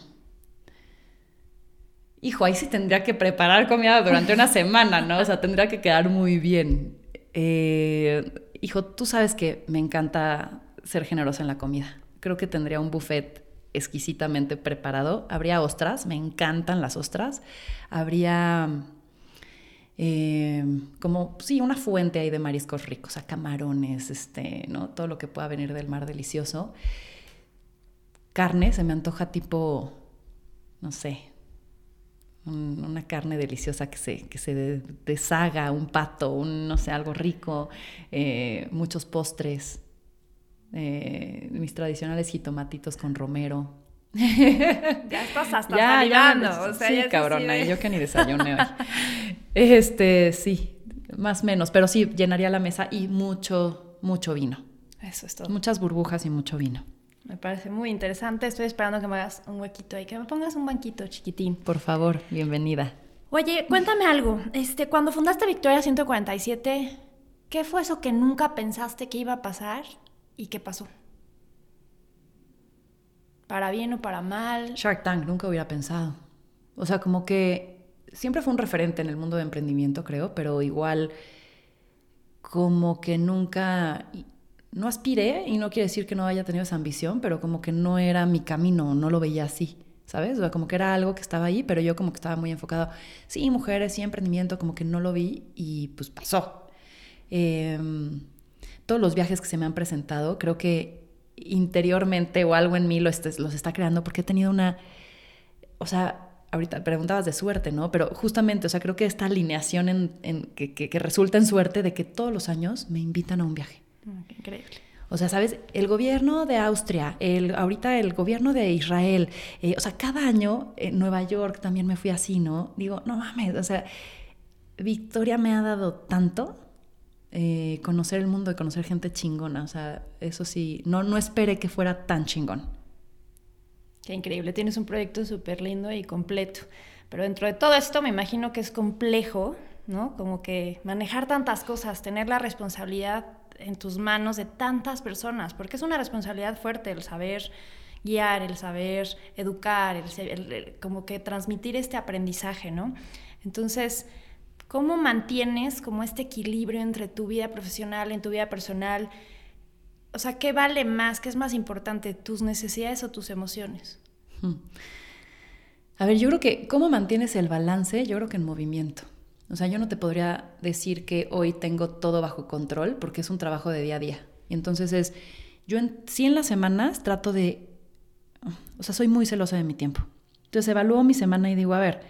Hijo, ahí sí tendría que preparar comida durante una semana, ¿no? O sea, tendría que quedar muy bien. Eh, hijo, tú sabes que me encanta ser generosa en la comida. Creo que tendría un buffet exquisitamente preparado. Habría ostras, me encantan las ostras. Habría eh, como, sí, una fuente ahí de mariscos ricos, a camarones, este, ¿no? Todo lo que pueda venir del mar delicioso. Carne, se me antoja tipo, no sé, una carne deliciosa que se, que se deshaga, un pato, un, no sé, algo rico, eh, muchos postres, eh, mis tradicionales jitomatitos con romero, ya estás hasta ya, sí, cabrona, yo que ni desayuné hoy. Este, sí, más o menos, pero sí, llenaría la mesa y mucho, mucho vino. Eso es todo. Muchas burbujas y mucho vino. Me parece muy interesante. Estoy esperando que me hagas un huequito ahí, que me pongas un banquito chiquitín. Por favor, bienvenida. Oye, cuéntame algo. Este, cuando fundaste Victoria 147, ¿qué fue eso que nunca pensaste que iba a pasar y qué pasó? para bien o para mal. Shark Tank, nunca hubiera pensado. O sea, como que siempre fue un referente en el mundo de emprendimiento, creo, pero igual como que nunca, no aspiré, y no quiere decir que no haya tenido esa ambición, pero como que no era mi camino, no lo veía así. ¿sabes? O sea, como que era algo que estaba ahí, pero yo como que estaba muy enfocado, sí, mujeres, sí, emprendimiento, como que no lo vi y pues pasó. Em, todos los viajes que se me han presentado, creo que interiormente o algo en mí los, los está creando porque he tenido una, o sea, ahorita preguntabas de suerte, ¿no? Pero justamente, o sea, creo que esta alineación en, que, resulta en suerte de que todos los años me invitan a un viaje. Mm, increíble. O sea, ¿sabes? El gobierno de Austria, el, ahorita el gobierno de Israel, eh, o sea, cada año en Nueva York también me fui así, ¿no? Digo, no mames, o sea, Victoria me ha dado tanto. Eh, conocer el mundo y conocer gente chingona, o sea, eso sí, no, no esperé que fuera tan chingón. Qué increíble, tienes un proyecto súper lindo y completo. Pero dentro de todo esto me imagino que es complejo, ¿no? Como que manejar tantas cosas, tener la responsabilidad en tus manos de tantas personas, porque es una responsabilidad fuerte el saber guiar, el saber educar, el, como que transmitir este aprendizaje, ¿no? Entonces, ¿cómo mantienes como este equilibrio entre tu vida profesional, en tu vida personal? O sea, ¿qué vale más? ¿Qué es más importante? ¿Tus necesidades o tus emociones? Hmm. A ver, yo creo que, ¿cómo mantienes el balance? Yo creo que en movimiento. O sea, yo no te podría decir que hoy tengo todo bajo control porque es un trabajo de día a día. Y entonces es, yo en, sí en las semanas trato de, o sea, soy muy celosa de mi tiempo. Entonces evalúo mi semana y digo, a ver,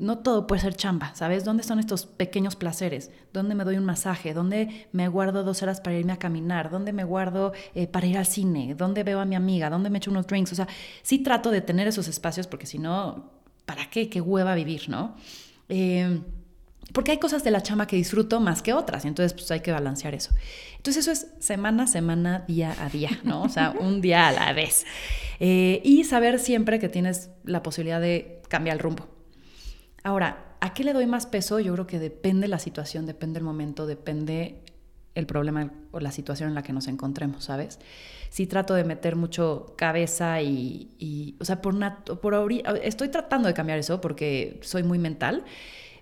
no todo puede ser chamba, ¿sabes? ¿Dónde están estos pequeños placeres? ¿Dónde me doy un masaje? ¿Dónde me guardo dos horas para irme a caminar? ¿Dónde me guardo eh, para ir al cine? ¿Dónde veo a mi amiga? ¿Dónde me echo unos drinks? O sea, sí trato de tener esos espacios porque si no, ¿para qué? ¿Qué hueva vivir, no? Eh, porque hay cosas de la chamba que disfruto más que otras, y entonces pues hay que balancear eso. Entonces eso es semana a semana, día a día, ¿no? O sea, un día a la vez. Eh, y saber siempre que tienes la posibilidad de cambiar el rumbo. Ahora, ¿a qué le doy más peso? Yo creo que depende la situación, depende el momento, depende el problema o la situación en la que nos encontremos, ¿sabes? Sí trato de meter mucho cabeza y, o sea, por, por ahorita, estoy tratando de cambiar eso porque soy muy mental,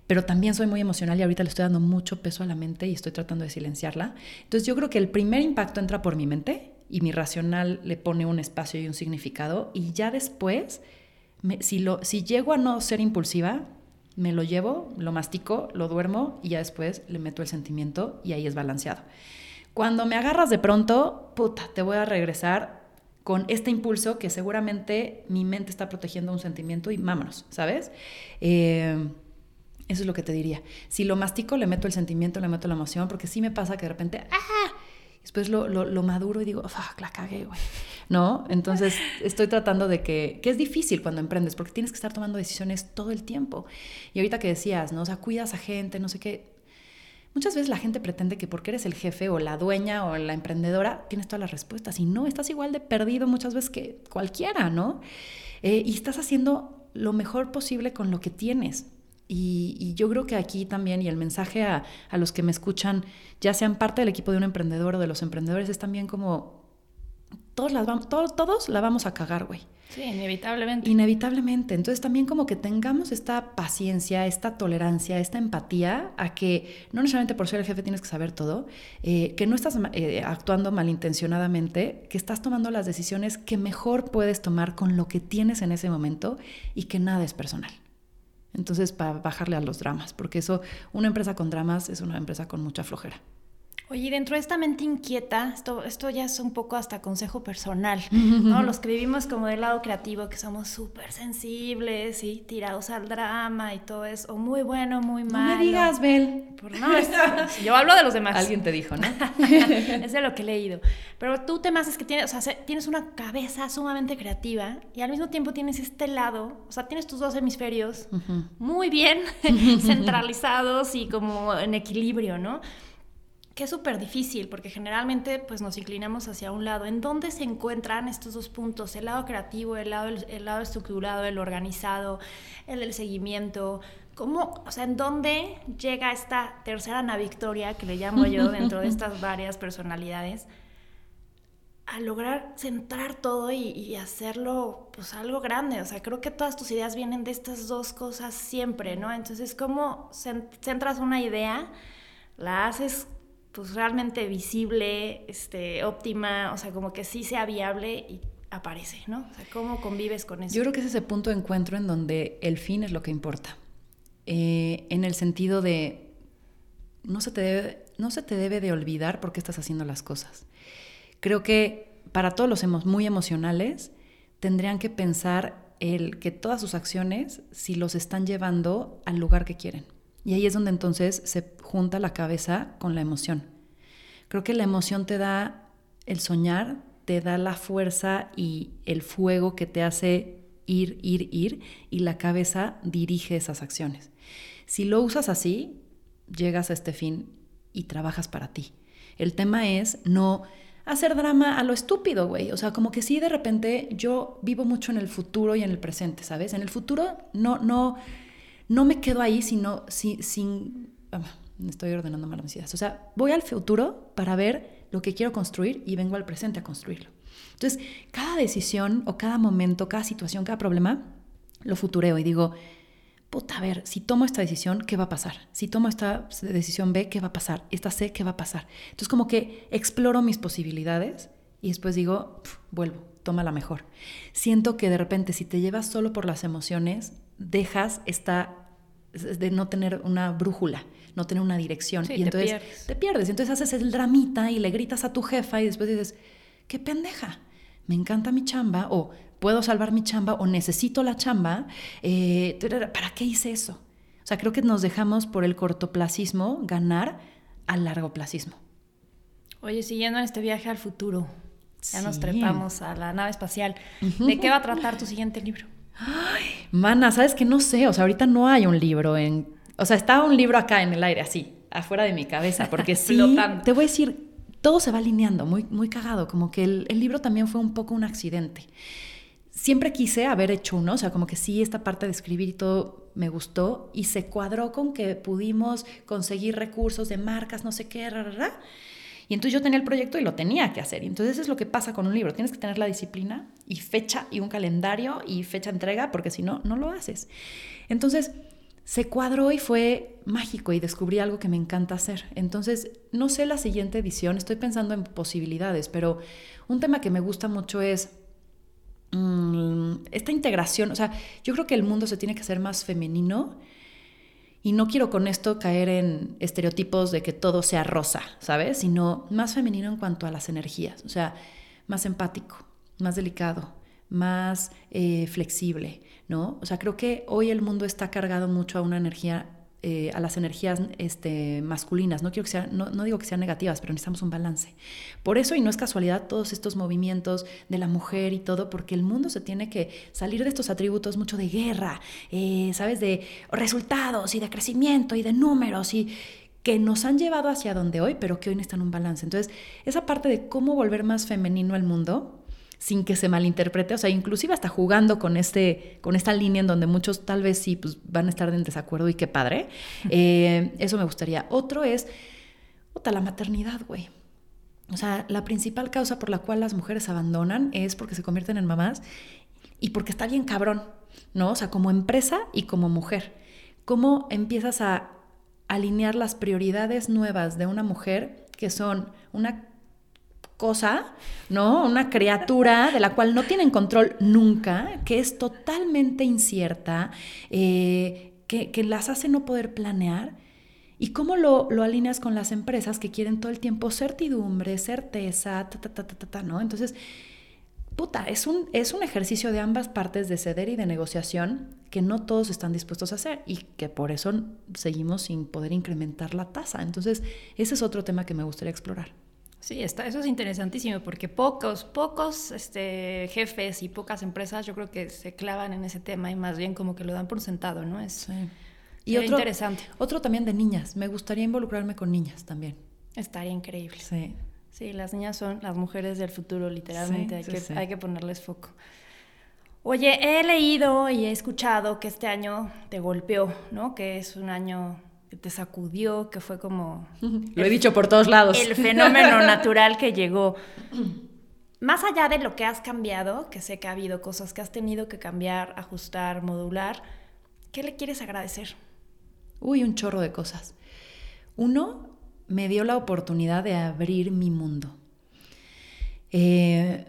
pero también soy muy emocional y ahorita le estoy dando mucho peso a la mente y estoy tratando de silenciarla. Entonces yo creo que el primer impacto entra por mi mente y mi racional le pone un espacio y un significado y ya después, si, lo, si llego a no ser impulsiva, me lo llevo, lo mastico, lo duermo y ya después le meto el sentimiento y ahí es balanceado. Cuando me agarras de pronto, puta, te voy a regresar con este impulso que seguramente mi mente está protegiendo un sentimiento y vámonos, ¿sabes? Eh, eso es lo que te diría. Si lo mastico, le meto el sentimiento, le meto la emoción, porque sí me pasa que de repente, ¡ah! Después lo, lo, maduro y digo, fuck, la cagué, güey. ¿No? Entonces estoy tratando de que, que es difícil cuando emprendes, porque tienes que estar tomando decisiones todo el tiempo. Y ahorita que decías, ¿no? O sea, cuidas a gente, no sé qué. Muchas veces la gente pretende que porque eres el jefe o la dueña o la emprendedora, tienes todas las respuestas. Y no, estás igual de perdido muchas veces que cualquiera, ¿no? Eh, y estás haciendo lo mejor posible con lo que tienes. Y, yo creo que aquí también, y el mensaje a, los que me escuchan, ya sean parte del equipo de un emprendedor o de los emprendedores, es también como, todos, las vamos, todos, todos la vamos a cagar, güey. Sí, inevitablemente. Inevitablemente. Entonces también como que tengamos esta paciencia, esta tolerancia, esta empatía a que no necesariamente por ser el jefe tienes que saber todo, eh, que no estás eh, actuando malintencionadamente, que estás tomando las decisiones que mejor puedes tomar con lo que tienes en ese momento y que nada es personal. Entonces, para bajarle a los dramas, porque eso, una empresa con dramas es una empresa con mucha flojera. Oye, dentro de esta mente inquieta, esto, esto ya es un poco hasta consejo personal, ¿no? Los que vivimos como del lado creativo, que somos súper sensibles y tirados al drama y todo eso, o muy bueno, muy malo. No me digas, Bel. no, yo hablo de los demás. Alguien te dijo, ¿no? es de lo que he leído. Pero tú temas es que tienes, o sea, tienes una cabeza sumamente creativa y al mismo tiempo tienes este lado, o sea, tienes tus dos hemisferios muy bien centralizados y como en equilibrio, ¿no? Que es súper difícil porque generalmente pues nos inclinamos hacia un lado. ¿En dónde se encuentran estos dos puntos? El lado creativo, el lado, el lado estructurado, el organizado, el del seguimiento. ¿Cómo, o sea, en dónde llega esta tercera Ana Victoria, que le llamo yo dentro de estas varias personalidades, a lograr centrar todo y, y, hacerlo pues algo grande? O sea, creo que todas tus ideas vienen de estas dos cosas siempre, ¿no? Entonces, ¿cómo centras una idea? La haces pues realmente visible, este, óptima, o sea, como que sí sea viable y aparece, ¿no? O sea, ¿cómo convives con eso? Yo creo que es ese punto de encuentro en donde el fin es lo que importa. Eh, en el sentido de no se, te debe, no se te debe de olvidar por qué estás haciendo las cosas. Creo que para todos los muy emocionales tendrían que pensar el que todas sus acciones si los están llevando al lugar que quieren. Y ahí es donde entonces se junta la cabeza con la emoción. Creo que la emoción te da el soñar, te da la fuerza y el fuego que te hace ir, ir, ir, y la cabeza dirige esas acciones. Si lo usas así, llegas a este fin y trabajas para ti. El tema es no hacer drama a lo estúpido, güey. O sea, como que sí, de repente yo vivo mucho en el futuro y en el presente, ¿sabes? En el futuro no, no, no me quedo ahí, sino sin... sin ah, estoy ordenando mal mis ideas. O sea, voy al futuro para ver lo que quiero construir y vengo al presente a construirlo. Entonces, cada decisión o cada momento, cada situación, cada problema, lo futureo y digo, puta, a ver, si tomo esta decisión, ¿qué va a pasar? Si tomo esta decisión B, ¿qué va a pasar? Esta C, ¿qué va a pasar? Entonces, como que exploro mis posibilidades y después digo, vuelvo, toma la mejor. Siento que de repente, si te llevas solo por las emociones, dejas esta de no tener una brújula no tener una dirección. y entonces te pierdes. te pierdes. Entonces haces el dramita y le gritas a tu jefa y después dices, qué pendeja, me encanta mi chamba o puedo salvar mi chamba o necesito la chamba. Eh, ¿Para qué hice eso? O sea, creo que nos dejamos por el cortoplacismo ganar al largoplacismo. Oye, siguiendo en este viaje al futuro, ya nos trepamos a la nave espacial. ¿De qué va a tratar tu siguiente libro? Ay, mana, sabes que no sé, o sea, ahorita no hay un libro en o sea, estaba un libro acá en el aire, así, afuera de mi cabeza, porque sí, te voy a decir, todo se va alineando, muy, muy cagado, como que el, el, libro también fue un poco un accidente. Siempre quise haber hecho uno, o sea, como que sí, esta parte de escribir y todo me gustó, y se cuadró con que pudimos conseguir recursos de marcas, no sé qué, rara, Y entonces yo tenía el proyecto y lo tenía que hacer. Y entonces eso es lo que pasa con un libro. Tienes que tener la disciplina y fecha y un calendario y fecha entrega, porque si no, no lo haces. Entonces, se cuadró y fue mágico y descubrí algo que me encanta hacer. Entonces, no sé la siguiente edición, estoy pensando en posibilidades, pero un tema que me gusta mucho es mm, esta integración. O sea, yo creo que el mundo se tiene que hacer más femenino y no quiero con esto caer en estereotipos de que todo sea rosa, ¿sabes? Sino más femenino en cuanto a las energías, o sea, más empático, más delicado, más eh, flexible, ¿no? O sea, creo que hoy el mundo está cargado mucho a una energía, eh, a las energías este, masculinas. No, quiero que sea, no, no, digo que sean negativas, pero necesitamos un balance. Por eso, y no es casualidad, todos estos movimientos de la mujer y todo, porque el mundo se tiene que salir de estos atributos mucho de guerra, eh, ¿sabes? De resultados y de crecimiento y de números y que nos han llevado hacia donde hoy, pero que hoy necesitan un balance. Entonces, esa parte de cómo volver más femenino el mundo, sin que se malinterprete, o sea, inclusive hasta jugando con, este, con esta línea en donde muchos tal vez sí pues, van a estar en desacuerdo y qué padre. Eh, eso me gustaría. Otro es, puta, la maternidad, güey. O sea, la principal causa por la cual las mujeres abandonan es porque se convierten en mamás y porque está bien cabrón, ¿no? O sea, como empresa y como mujer. ¿Cómo empiezas a alinear las prioridades nuevas de una mujer que son una cosa, ¿no? Una criatura de la cual no tienen control nunca, que es totalmente incierta, eh, que, las hace no poder planear. ¿Y cómo lo, lo, alineas con las empresas que quieren todo el tiempo certidumbre, certeza, ta, ta, ta, ta, ta, ¿no? Entonces, puta, es un, es un ejercicio de ambas partes de ceder y de negociación que no todos están dispuestos a hacer y que por eso seguimos sin poder incrementar la tasa. Entonces, ese es otro tema que me gustaría explorar. Sí, está, eso es interesantísimo porque pocos, pocos este, jefes y pocas empresas yo creo que se clavan en ese tema y más bien como que lo dan por sentado, ¿no? Es sí. y otro, interesante. Otro también de niñas, me gustaría involucrarme con niñas también. Estaría increíble. Sí. Sí, las niñas son las mujeres del futuro, literalmente, hay, que, hay que ponerles foco. Oye, he leído y he escuchado que este año te golpeó, ¿no? Que es un año que te sacudió, que fue como... Lo he dicho por todos lados. El fenómeno natural que llegó. Más allá de lo que has cambiado, que sé que ha habido cosas que has tenido que cambiar, ajustar, modular, ¿qué le quieres agradecer? Uy, un chorro de cosas. Uno, me dio la oportunidad de abrir mi mundo. Eh,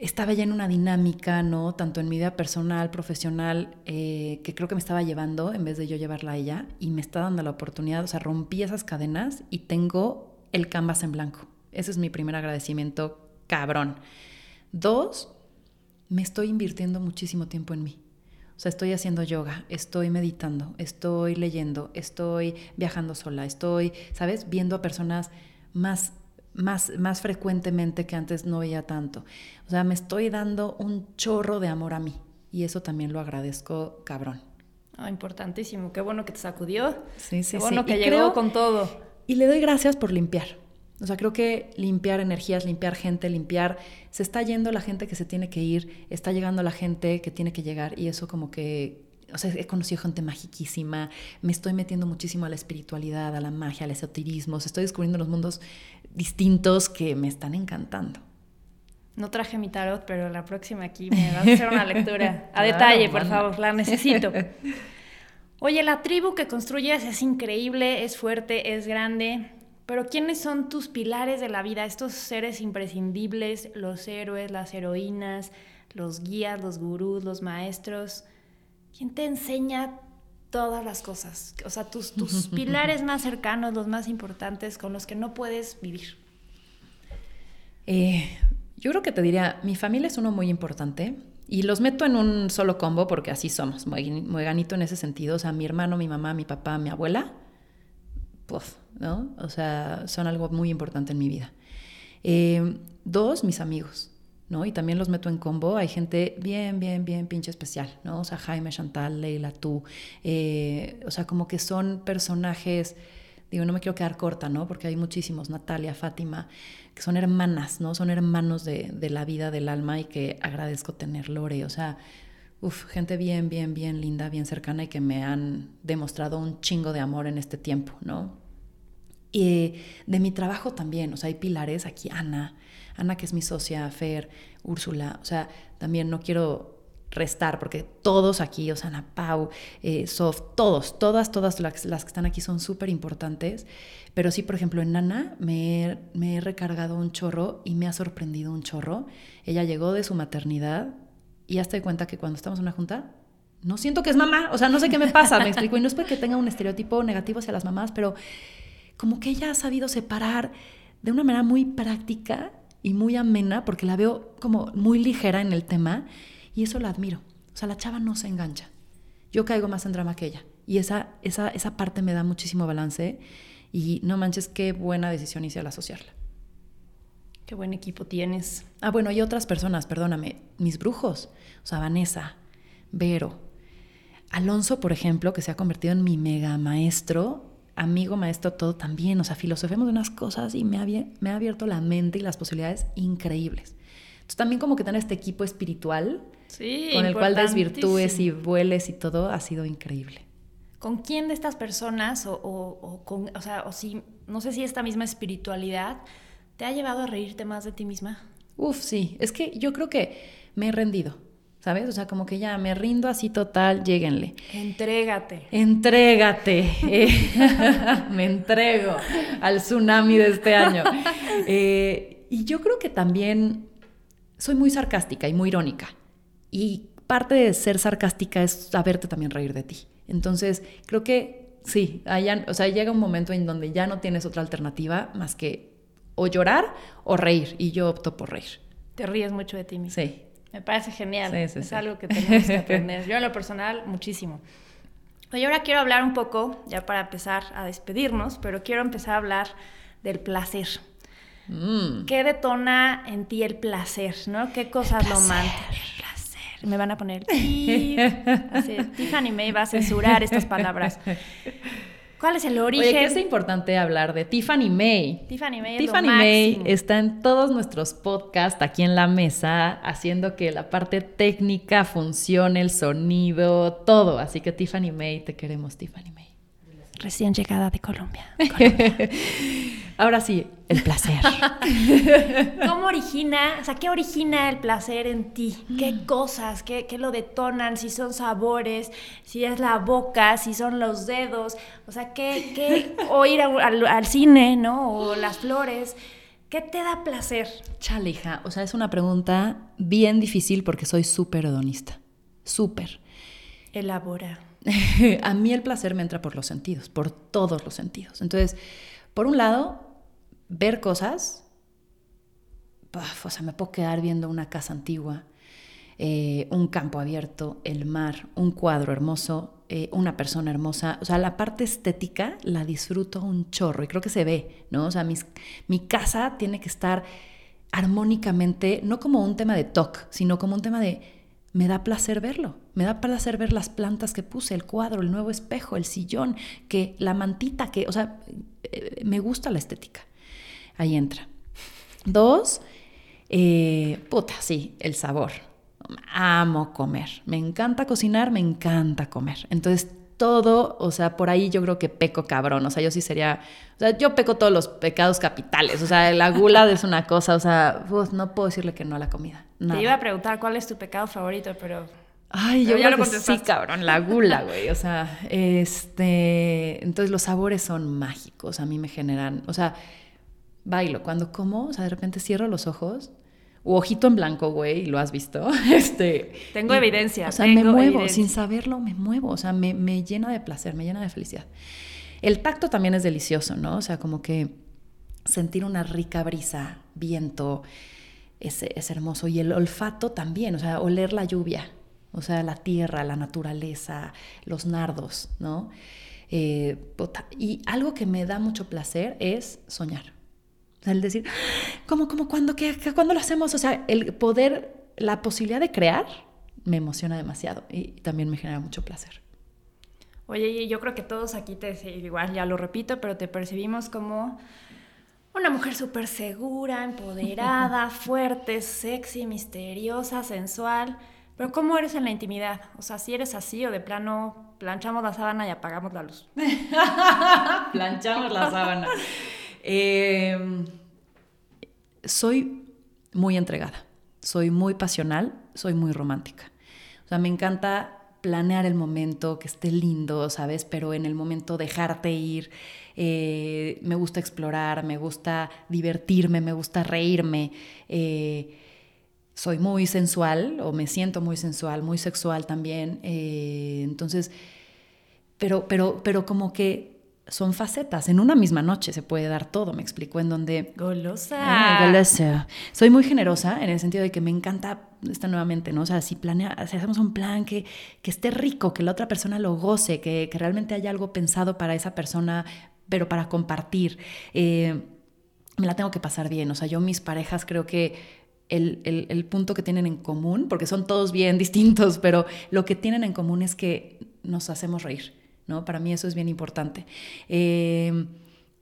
estaba ya en una dinámica, ¿no? Tanto en mi vida personal, profesional, eh, que creo que me estaba llevando en vez de yo llevarla a ella y me está dando la oportunidad, o sea, rompí esas cadenas y tengo el canvas en blanco. Ese es mi primer agradecimiento, cabrón. Dos, me estoy invirtiendo muchísimo tiempo en mí. O sea, estoy haciendo yoga, estoy meditando, estoy leyendo, estoy viajando sola, estoy, ¿sabes? Viendo a personas más más, más frecuentemente que antes no veía tanto. O sea, me estoy dando un chorro de amor a mí y eso también lo agradezco cabrón. Ah, importantísimo. Qué bueno que te sacudió. Sí, sí, Qué bueno sí. que Y llegó creo- con todo. Y le doy gracias por limpiar. O sea, creo que limpiar energías, limpiar gente, limpiar, se está yendo la gente que se tiene que ir, está llegando la gente que tiene que llegar y eso como que, o sea, he conocido gente magiquísima, me estoy metiendo muchísimo a la espiritualidad, a la magia, al esoterismo, o sea, estoy descubriendo los mundos distintos que me están encantando. No traje mi tarot, pero la próxima aquí me vas a hacer una lectura. A Claro, detalle, por manda. favor, la necesito. Oye, la tribu que construyes es increíble, es fuerte, es grande, pero ¿quiénes son tus pilares de la vida? Estos seres imprescindibles, los héroes, las heroínas, los guías, los gurús, los maestros. ¿Quién te enseña todas las cosas? O sea, tus, tus pilares más cercanos, los más importantes, con los que no puedes vivir. Eh, yo creo que te diría, mi familia es uno muy importante y los meto en un solo combo porque así somos, muy, muy ganito en ese sentido. O sea, mi hermano, mi mamá, mi papá, mi abuela, pues, ¿no? O sea, son algo muy importante en mi vida. Eh, dos, mis amigos, ¿no? Y también los meto en combo. Hay gente bien, bien, bien pinche especial, ¿no? O sea, Jaime, Chantal, Leila, tú. eh, o sea, como que son personajes, digo, no me quiero quedar corta, ¿no? Porque hay muchísimos, Natalia, Fátima, que son hermanas, ¿no? Son hermanos de, de la vida, del alma y que agradezco tener, Lore. O sea, uf, gente bien, bien, bien linda, bien cercana y que me han demostrado un chingo de amor en este tiempo, ¿no? Y de mi trabajo también, o sea, hay pilares aquí, Ana, Ana que es mi socia, Fer, Úrsula, o sea, también no quiero restar porque todos aquí, o sea, Ana Pau, eh, Sof, todos, todas, todas las, que están aquí son súper importantes, pero sí, por ejemplo, en Ana me, he- me he recargado un chorro y me ha sorprendido un chorro. Ella llegó de su maternidad y hazte cuenta que cuando estamos en una junta, no siento que es mamá, o sea, no sé qué me pasa, me explico, y no es porque tenga un estereotipo negativo hacia las mamás, pero como que ella ha sabido separar de una manera muy práctica y muy amena, porque la veo como muy ligera en el tema, y eso la admiro. O sea, la chava no se engancha. Yo caigo más en drama que ella, y esa, esa, esa parte me da muchísimo balance, y no manches, qué buena decisión hice al asociarla. Qué buen equipo tienes. Ah, bueno, y otras personas, perdóname, mis brujos, o sea, Vanessa, Vero, Alonso, por ejemplo, que se ha convertido en mi mega maestro, amigo, maestro, todo también, o sea, filosofemos de unas cosas y me ha, abie- me ha abierto la mente y las posibilidades increíbles. Entonces también como que tener este equipo espiritual Sí, con el cual desvirtúes y vueles y todo ha sido increíble. ¿Con quién de estas personas o, o- o con, o sea, o si, no sé si esta misma espiritualidad te ha llevado a reírte más de ti misma? Uf, sí, es que yo creo que me he rendido, ¿sabes? O sea, como que ya me rindo así total, lléguenle. Entrégate. Entrégate. Eh, me entrego al tsunami de este año. Eh, y yo creo que también soy muy sarcástica y muy irónica. Y parte de ser sarcástica es saberte también reír de ti. Entonces, creo que sí, allá, o sea, llega un momento en donde ya no tienes otra alternativa más que o llorar o reír. Y yo opto por reír. Te ríes mucho de ti misma. Sí. Me parece genial. Sí, sí, es sí. algo que tenemos que aprender. Yo en lo personal, muchísimo. Oye, ahora quiero hablar un poco, ya para empezar a despedirnos, pero quiero empezar a hablar del placer. Mm. ¿Qué detona en ti el placer, no? ¿Qué cosas lo mandan? El placer. Me van a poner "Tif". Así, Tiffany May va a censurar estas palabras. ¿Cuál es el origen? Oye, que es importante hablar de Tiffany May. Tiffany May es lo Tiffany May está en todos nuestros podcasts aquí en la mesa, haciendo que la parte técnica funcione, el sonido, todo. Así que Tiffany May, te queremos, Tiffany May. Recién llegada de Colombia. Ahora sí, el placer. ¿Cómo origina, o sea, qué origina el placer en ti? ¿Qué cosas, qué, qué lo detonan? Si son sabores, si es la boca, si son los dedos, o sea, qué, qué o ir a- al, al cine, ¿no? O las flores. ¿Qué ¿Qué te da placer? Chale, hija. O sea, es una pregunta bien difícil porque soy súper hedonista. Súper. Elabora. a mí el placer me entra por los sentidos, por todos los sentidos. Entonces, por un lado, ver cosas. o sea, me puedo quedar viendo una casa antigua, eh, un campo abierto, el mar, un cuadro hermoso, eh, una persona hermosa. O sea, la parte estética la disfruto un chorro y creo que se ve, ¿no? O sea, mi casa tiene que estar armónicamente, no como un tema de talk, sino como un tema de me da placer verlo. Me da placer ver las plantas que puse, el cuadro, el nuevo espejo, el sillón, que la mantita, que, o sea, eh, me gusta la estética. Ahí entra. Dos, eh, puta, sí, el sabor. Amo comer. Me encanta cocinar, me encanta comer. Entonces, todo, o sea, por ahí yo creo que peco cabrón, o sea, yo sí sería, o sea, yo peco todos los pecados capitales, o sea, la gula es una cosa, o sea, no puedo decirle que no a la comida. Te iba a preguntar cuál es tu pecado favorito, pero... Ay, yo creo que sí, cabrón, la gula, güey, o sea, este, entonces los sabores son mágicos, a mí me generan, o sea, bailo, cuando como, o sea, de repente cierro los ojos u ojito en blanco, güey, lo has visto. Este, tengo evidencia. O sea, me muevo, sin saberlo me muevo, o sea, me, me, llena de placer, me llena de felicidad. El tacto también es delicioso, ¿no? O sea, como que sentir una rica brisa, viento, es, es hermoso. Y el olfato también, o sea, oler la lluvia, o sea, la tierra, la naturaleza, los nardos, ¿no? Eh, y algo que me da mucho placer es soñar. El decir, ¿cómo, cómo, cuándo, qué, cuándo lo hacemos? O sea, el poder, la posibilidad de crear me emociona demasiado y también me genera mucho placer. Oye, yo creo que todos aquí te, igual ya lo repito, pero te percibimos como una mujer súper segura, empoderada, fuerte, sexy, misteriosa, sensual. Pero ¿cómo eres en la intimidad? O sea, si eres así o de plano planchamos la sábana y apagamos la luz. planchamos la sábana. Em, soy muy entregada, soy muy pasional, soy muy romántica. O sea, me encanta planear el momento, que esté lindo, ¿sabes? Pero en el momento dejarte ir. Eh, me gusta explorar, me gusta divertirme, me gusta reírme. Eh, soy muy sensual o me siento muy sensual, muy sexual también. Eh, entonces, pero, pero, pero como que son facetas. En una misma noche se puede dar todo, me explico, en donde... Golosa. Ah, golosa. Soy muy generosa en el sentido de que me encanta, esta nuevamente, ¿no? O sea, si, planea, hacemos un plan que, que esté rico, que la otra persona lo goce, que, que, realmente haya algo pensado para esa persona, pero para compartir. Eh, me la tengo que pasar bien. O sea, yo mis parejas creo que el, el, el, punto que tienen en común, porque son todos bien distintos, pero lo que tienen en común es que nos hacemos reír. ¿No? Para mí eso es bien importante. Eh,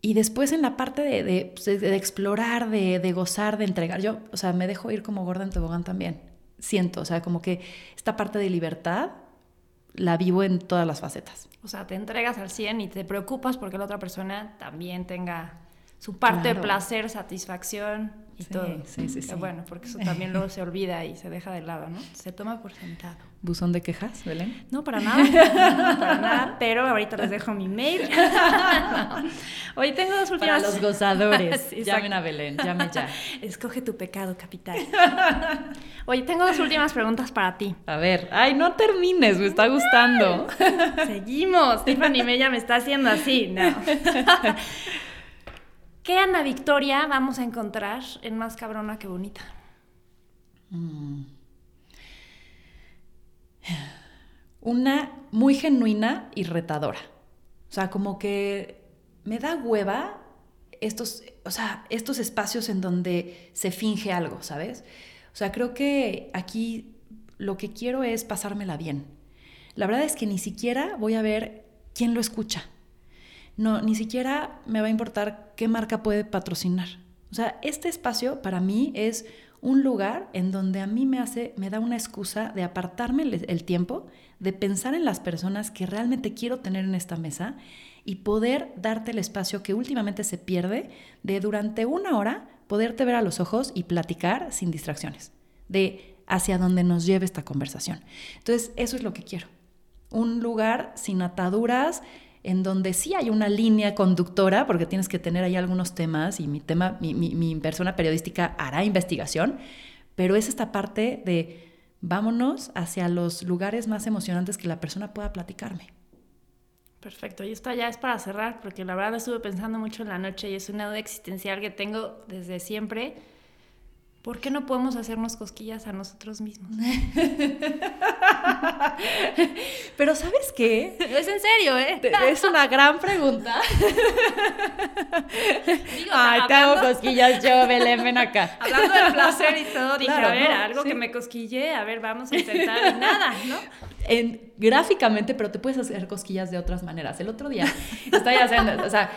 y después en la parte de, pues, explorar, de, gozar, de entregar, yo, o sea, me dejo ir como gorda en tobogán también. Siento, o sea, como que esta parte de libertad la vivo en todas las facetas. O sea, te entregas al 100 y te preocupas porque la otra persona también tenga su parte de placer, satisfacción y todo. Sí, sí, sí. Bueno, porque eso también luego se olvida y se deja de lado, ¿no? Se toma por sentado. ¿Buzón de quejas, Belén? No, para nada. No, para nada, pero ahorita les dejo mi mail. Hoy tengo dos últimas... Para los gozadores. Llamen a Belén, llame ya. Escoge tu pecado capital. Hoy tengo dos últimas preguntas para ti. A ver, ay, no termines, me está gustando. Seguimos. Tiffany Mella me está haciendo así, no. ¿Qué Ana Victoria vamos a encontrar en Más Cabrona que Bonita? Mm. Una muy genuina y retadora. O sea, como que me da hueva estos, o sea, estos espacios en donde se finge algo, ¿sabes? O sea, creo que aquí lo que quiero es pasármela bien. La verdad es que ni siquiera voy a ver quién lo escucha no, ni siquiera me va a importar qué marca puede patrocinar. O sea, este espacio para mí es un lugar en donde a mí me hace, me da una excusa de apartarme el, tiempo, de pensar en las personas que realmente quiero tener en esta mesa y poder darte el espacio que últimamente se pierde de durante una hora poderte ver a los ojos y platicar sin distracciones, de hacia dónde nos lleve esta conversación. Entonces, eso es lo que quiero. Un lugar sin ataduras, en donde sí hay una línea conductora, porque tienes que tener ahí algunos temas y mi tema, mi, persona periodística hará investigación, pero es esta parte de vámonos hacia los lugares más emocionantes que la persona pueda platicarme. Perfecto, y esto ya es para cerrar, porque la verdad estuve pensando mucho en la noche y es una duda existencial que tengo desde siempre ¿por qué no podemos hacernos cosquillas a nosotros mismos? Pero ¿sabes qué? Es en serio, ¿eh? Es una gran pregunta. Ay, te hago cosquillas yo, Belén, ven acá. Hablando del placer y todo, dije, a ver, algo que me cosquille, a ver, vamos a intentar, nada, ¿no? En, gráficamente, pero te puedes hacer cosquillas de otras maneras. El otro día estaba haciendo, o sea,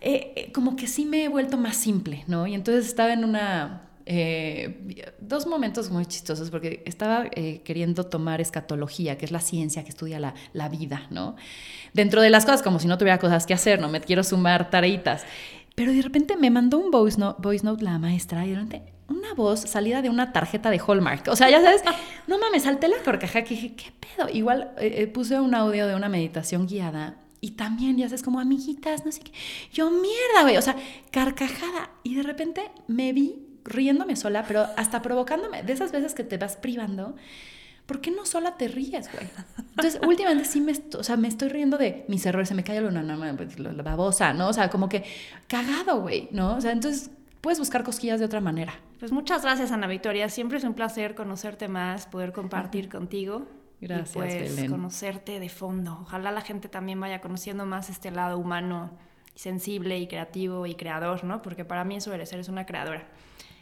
eh, eh, como que sí me he vuelto más simple, ¿no? Y entonces estaba en una eh, dos momentos muy chistosos, porque estaba eh, queriendo tomar escatología, que es la ciencia que estudia la, la, vida, ¿no? Dentro de las cosas, como si no tuviera cosas que hacer, no me quiero sumar tareitas. Pero de repente me mandó un voice note, voice note la maestra y de repente una voz salida de una tarjeta de Hallmark. O sea, ya sabes, no mames, salté la carcajada que dije, ¿qué pedo? Igual eh, puse un audio de una meditación guiada y también, ya sabes, como amiguitas, no sé qué. Yo, mierda, güey. O sea, carcajada. Y de repente me vi riéndome sola, pero hasta provocándome, de esas veces que te vas privando, ¿por qué no sola te ríes, güey? Entonces, últimamente sí me, o sea, me estoy riendo de mis errores, se me cae la, no, pues, la babosa, ¿no? O sea, como que cagado, güey, ¿no? O sea, entonces puedes buscar cosquillas de otra manera. Pues muchas gracias, Ana Victoria. Siempre es un placer conocerte más, poder compartir contigo. Gracias, y pues, conocerte de fondo. Ojalá la gente también vaya conociendo más este lado humano, sensible y creativo y creador, ¿no? Porque para mí eso eres, eres una creadora.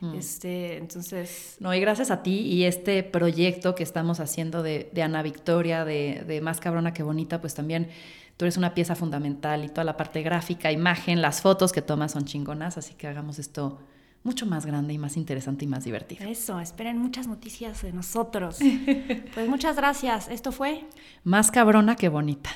Mm. Este, entonces... No, y gracias a ti y este proyecto que estamos haciendo de, Ana Victoria, de, de, Más Cabrona que Bonita, pues también tú eres una pieza fundamental y toda la parte gráfica, imagen, las fotos que tomas son chingonas, así que hagamos esto mucho más grande y más interesante y más divertido. Eso, esperen muchas noticias de nosotros. pues muchas gracias. Esto fue... Más cabrona que bonita.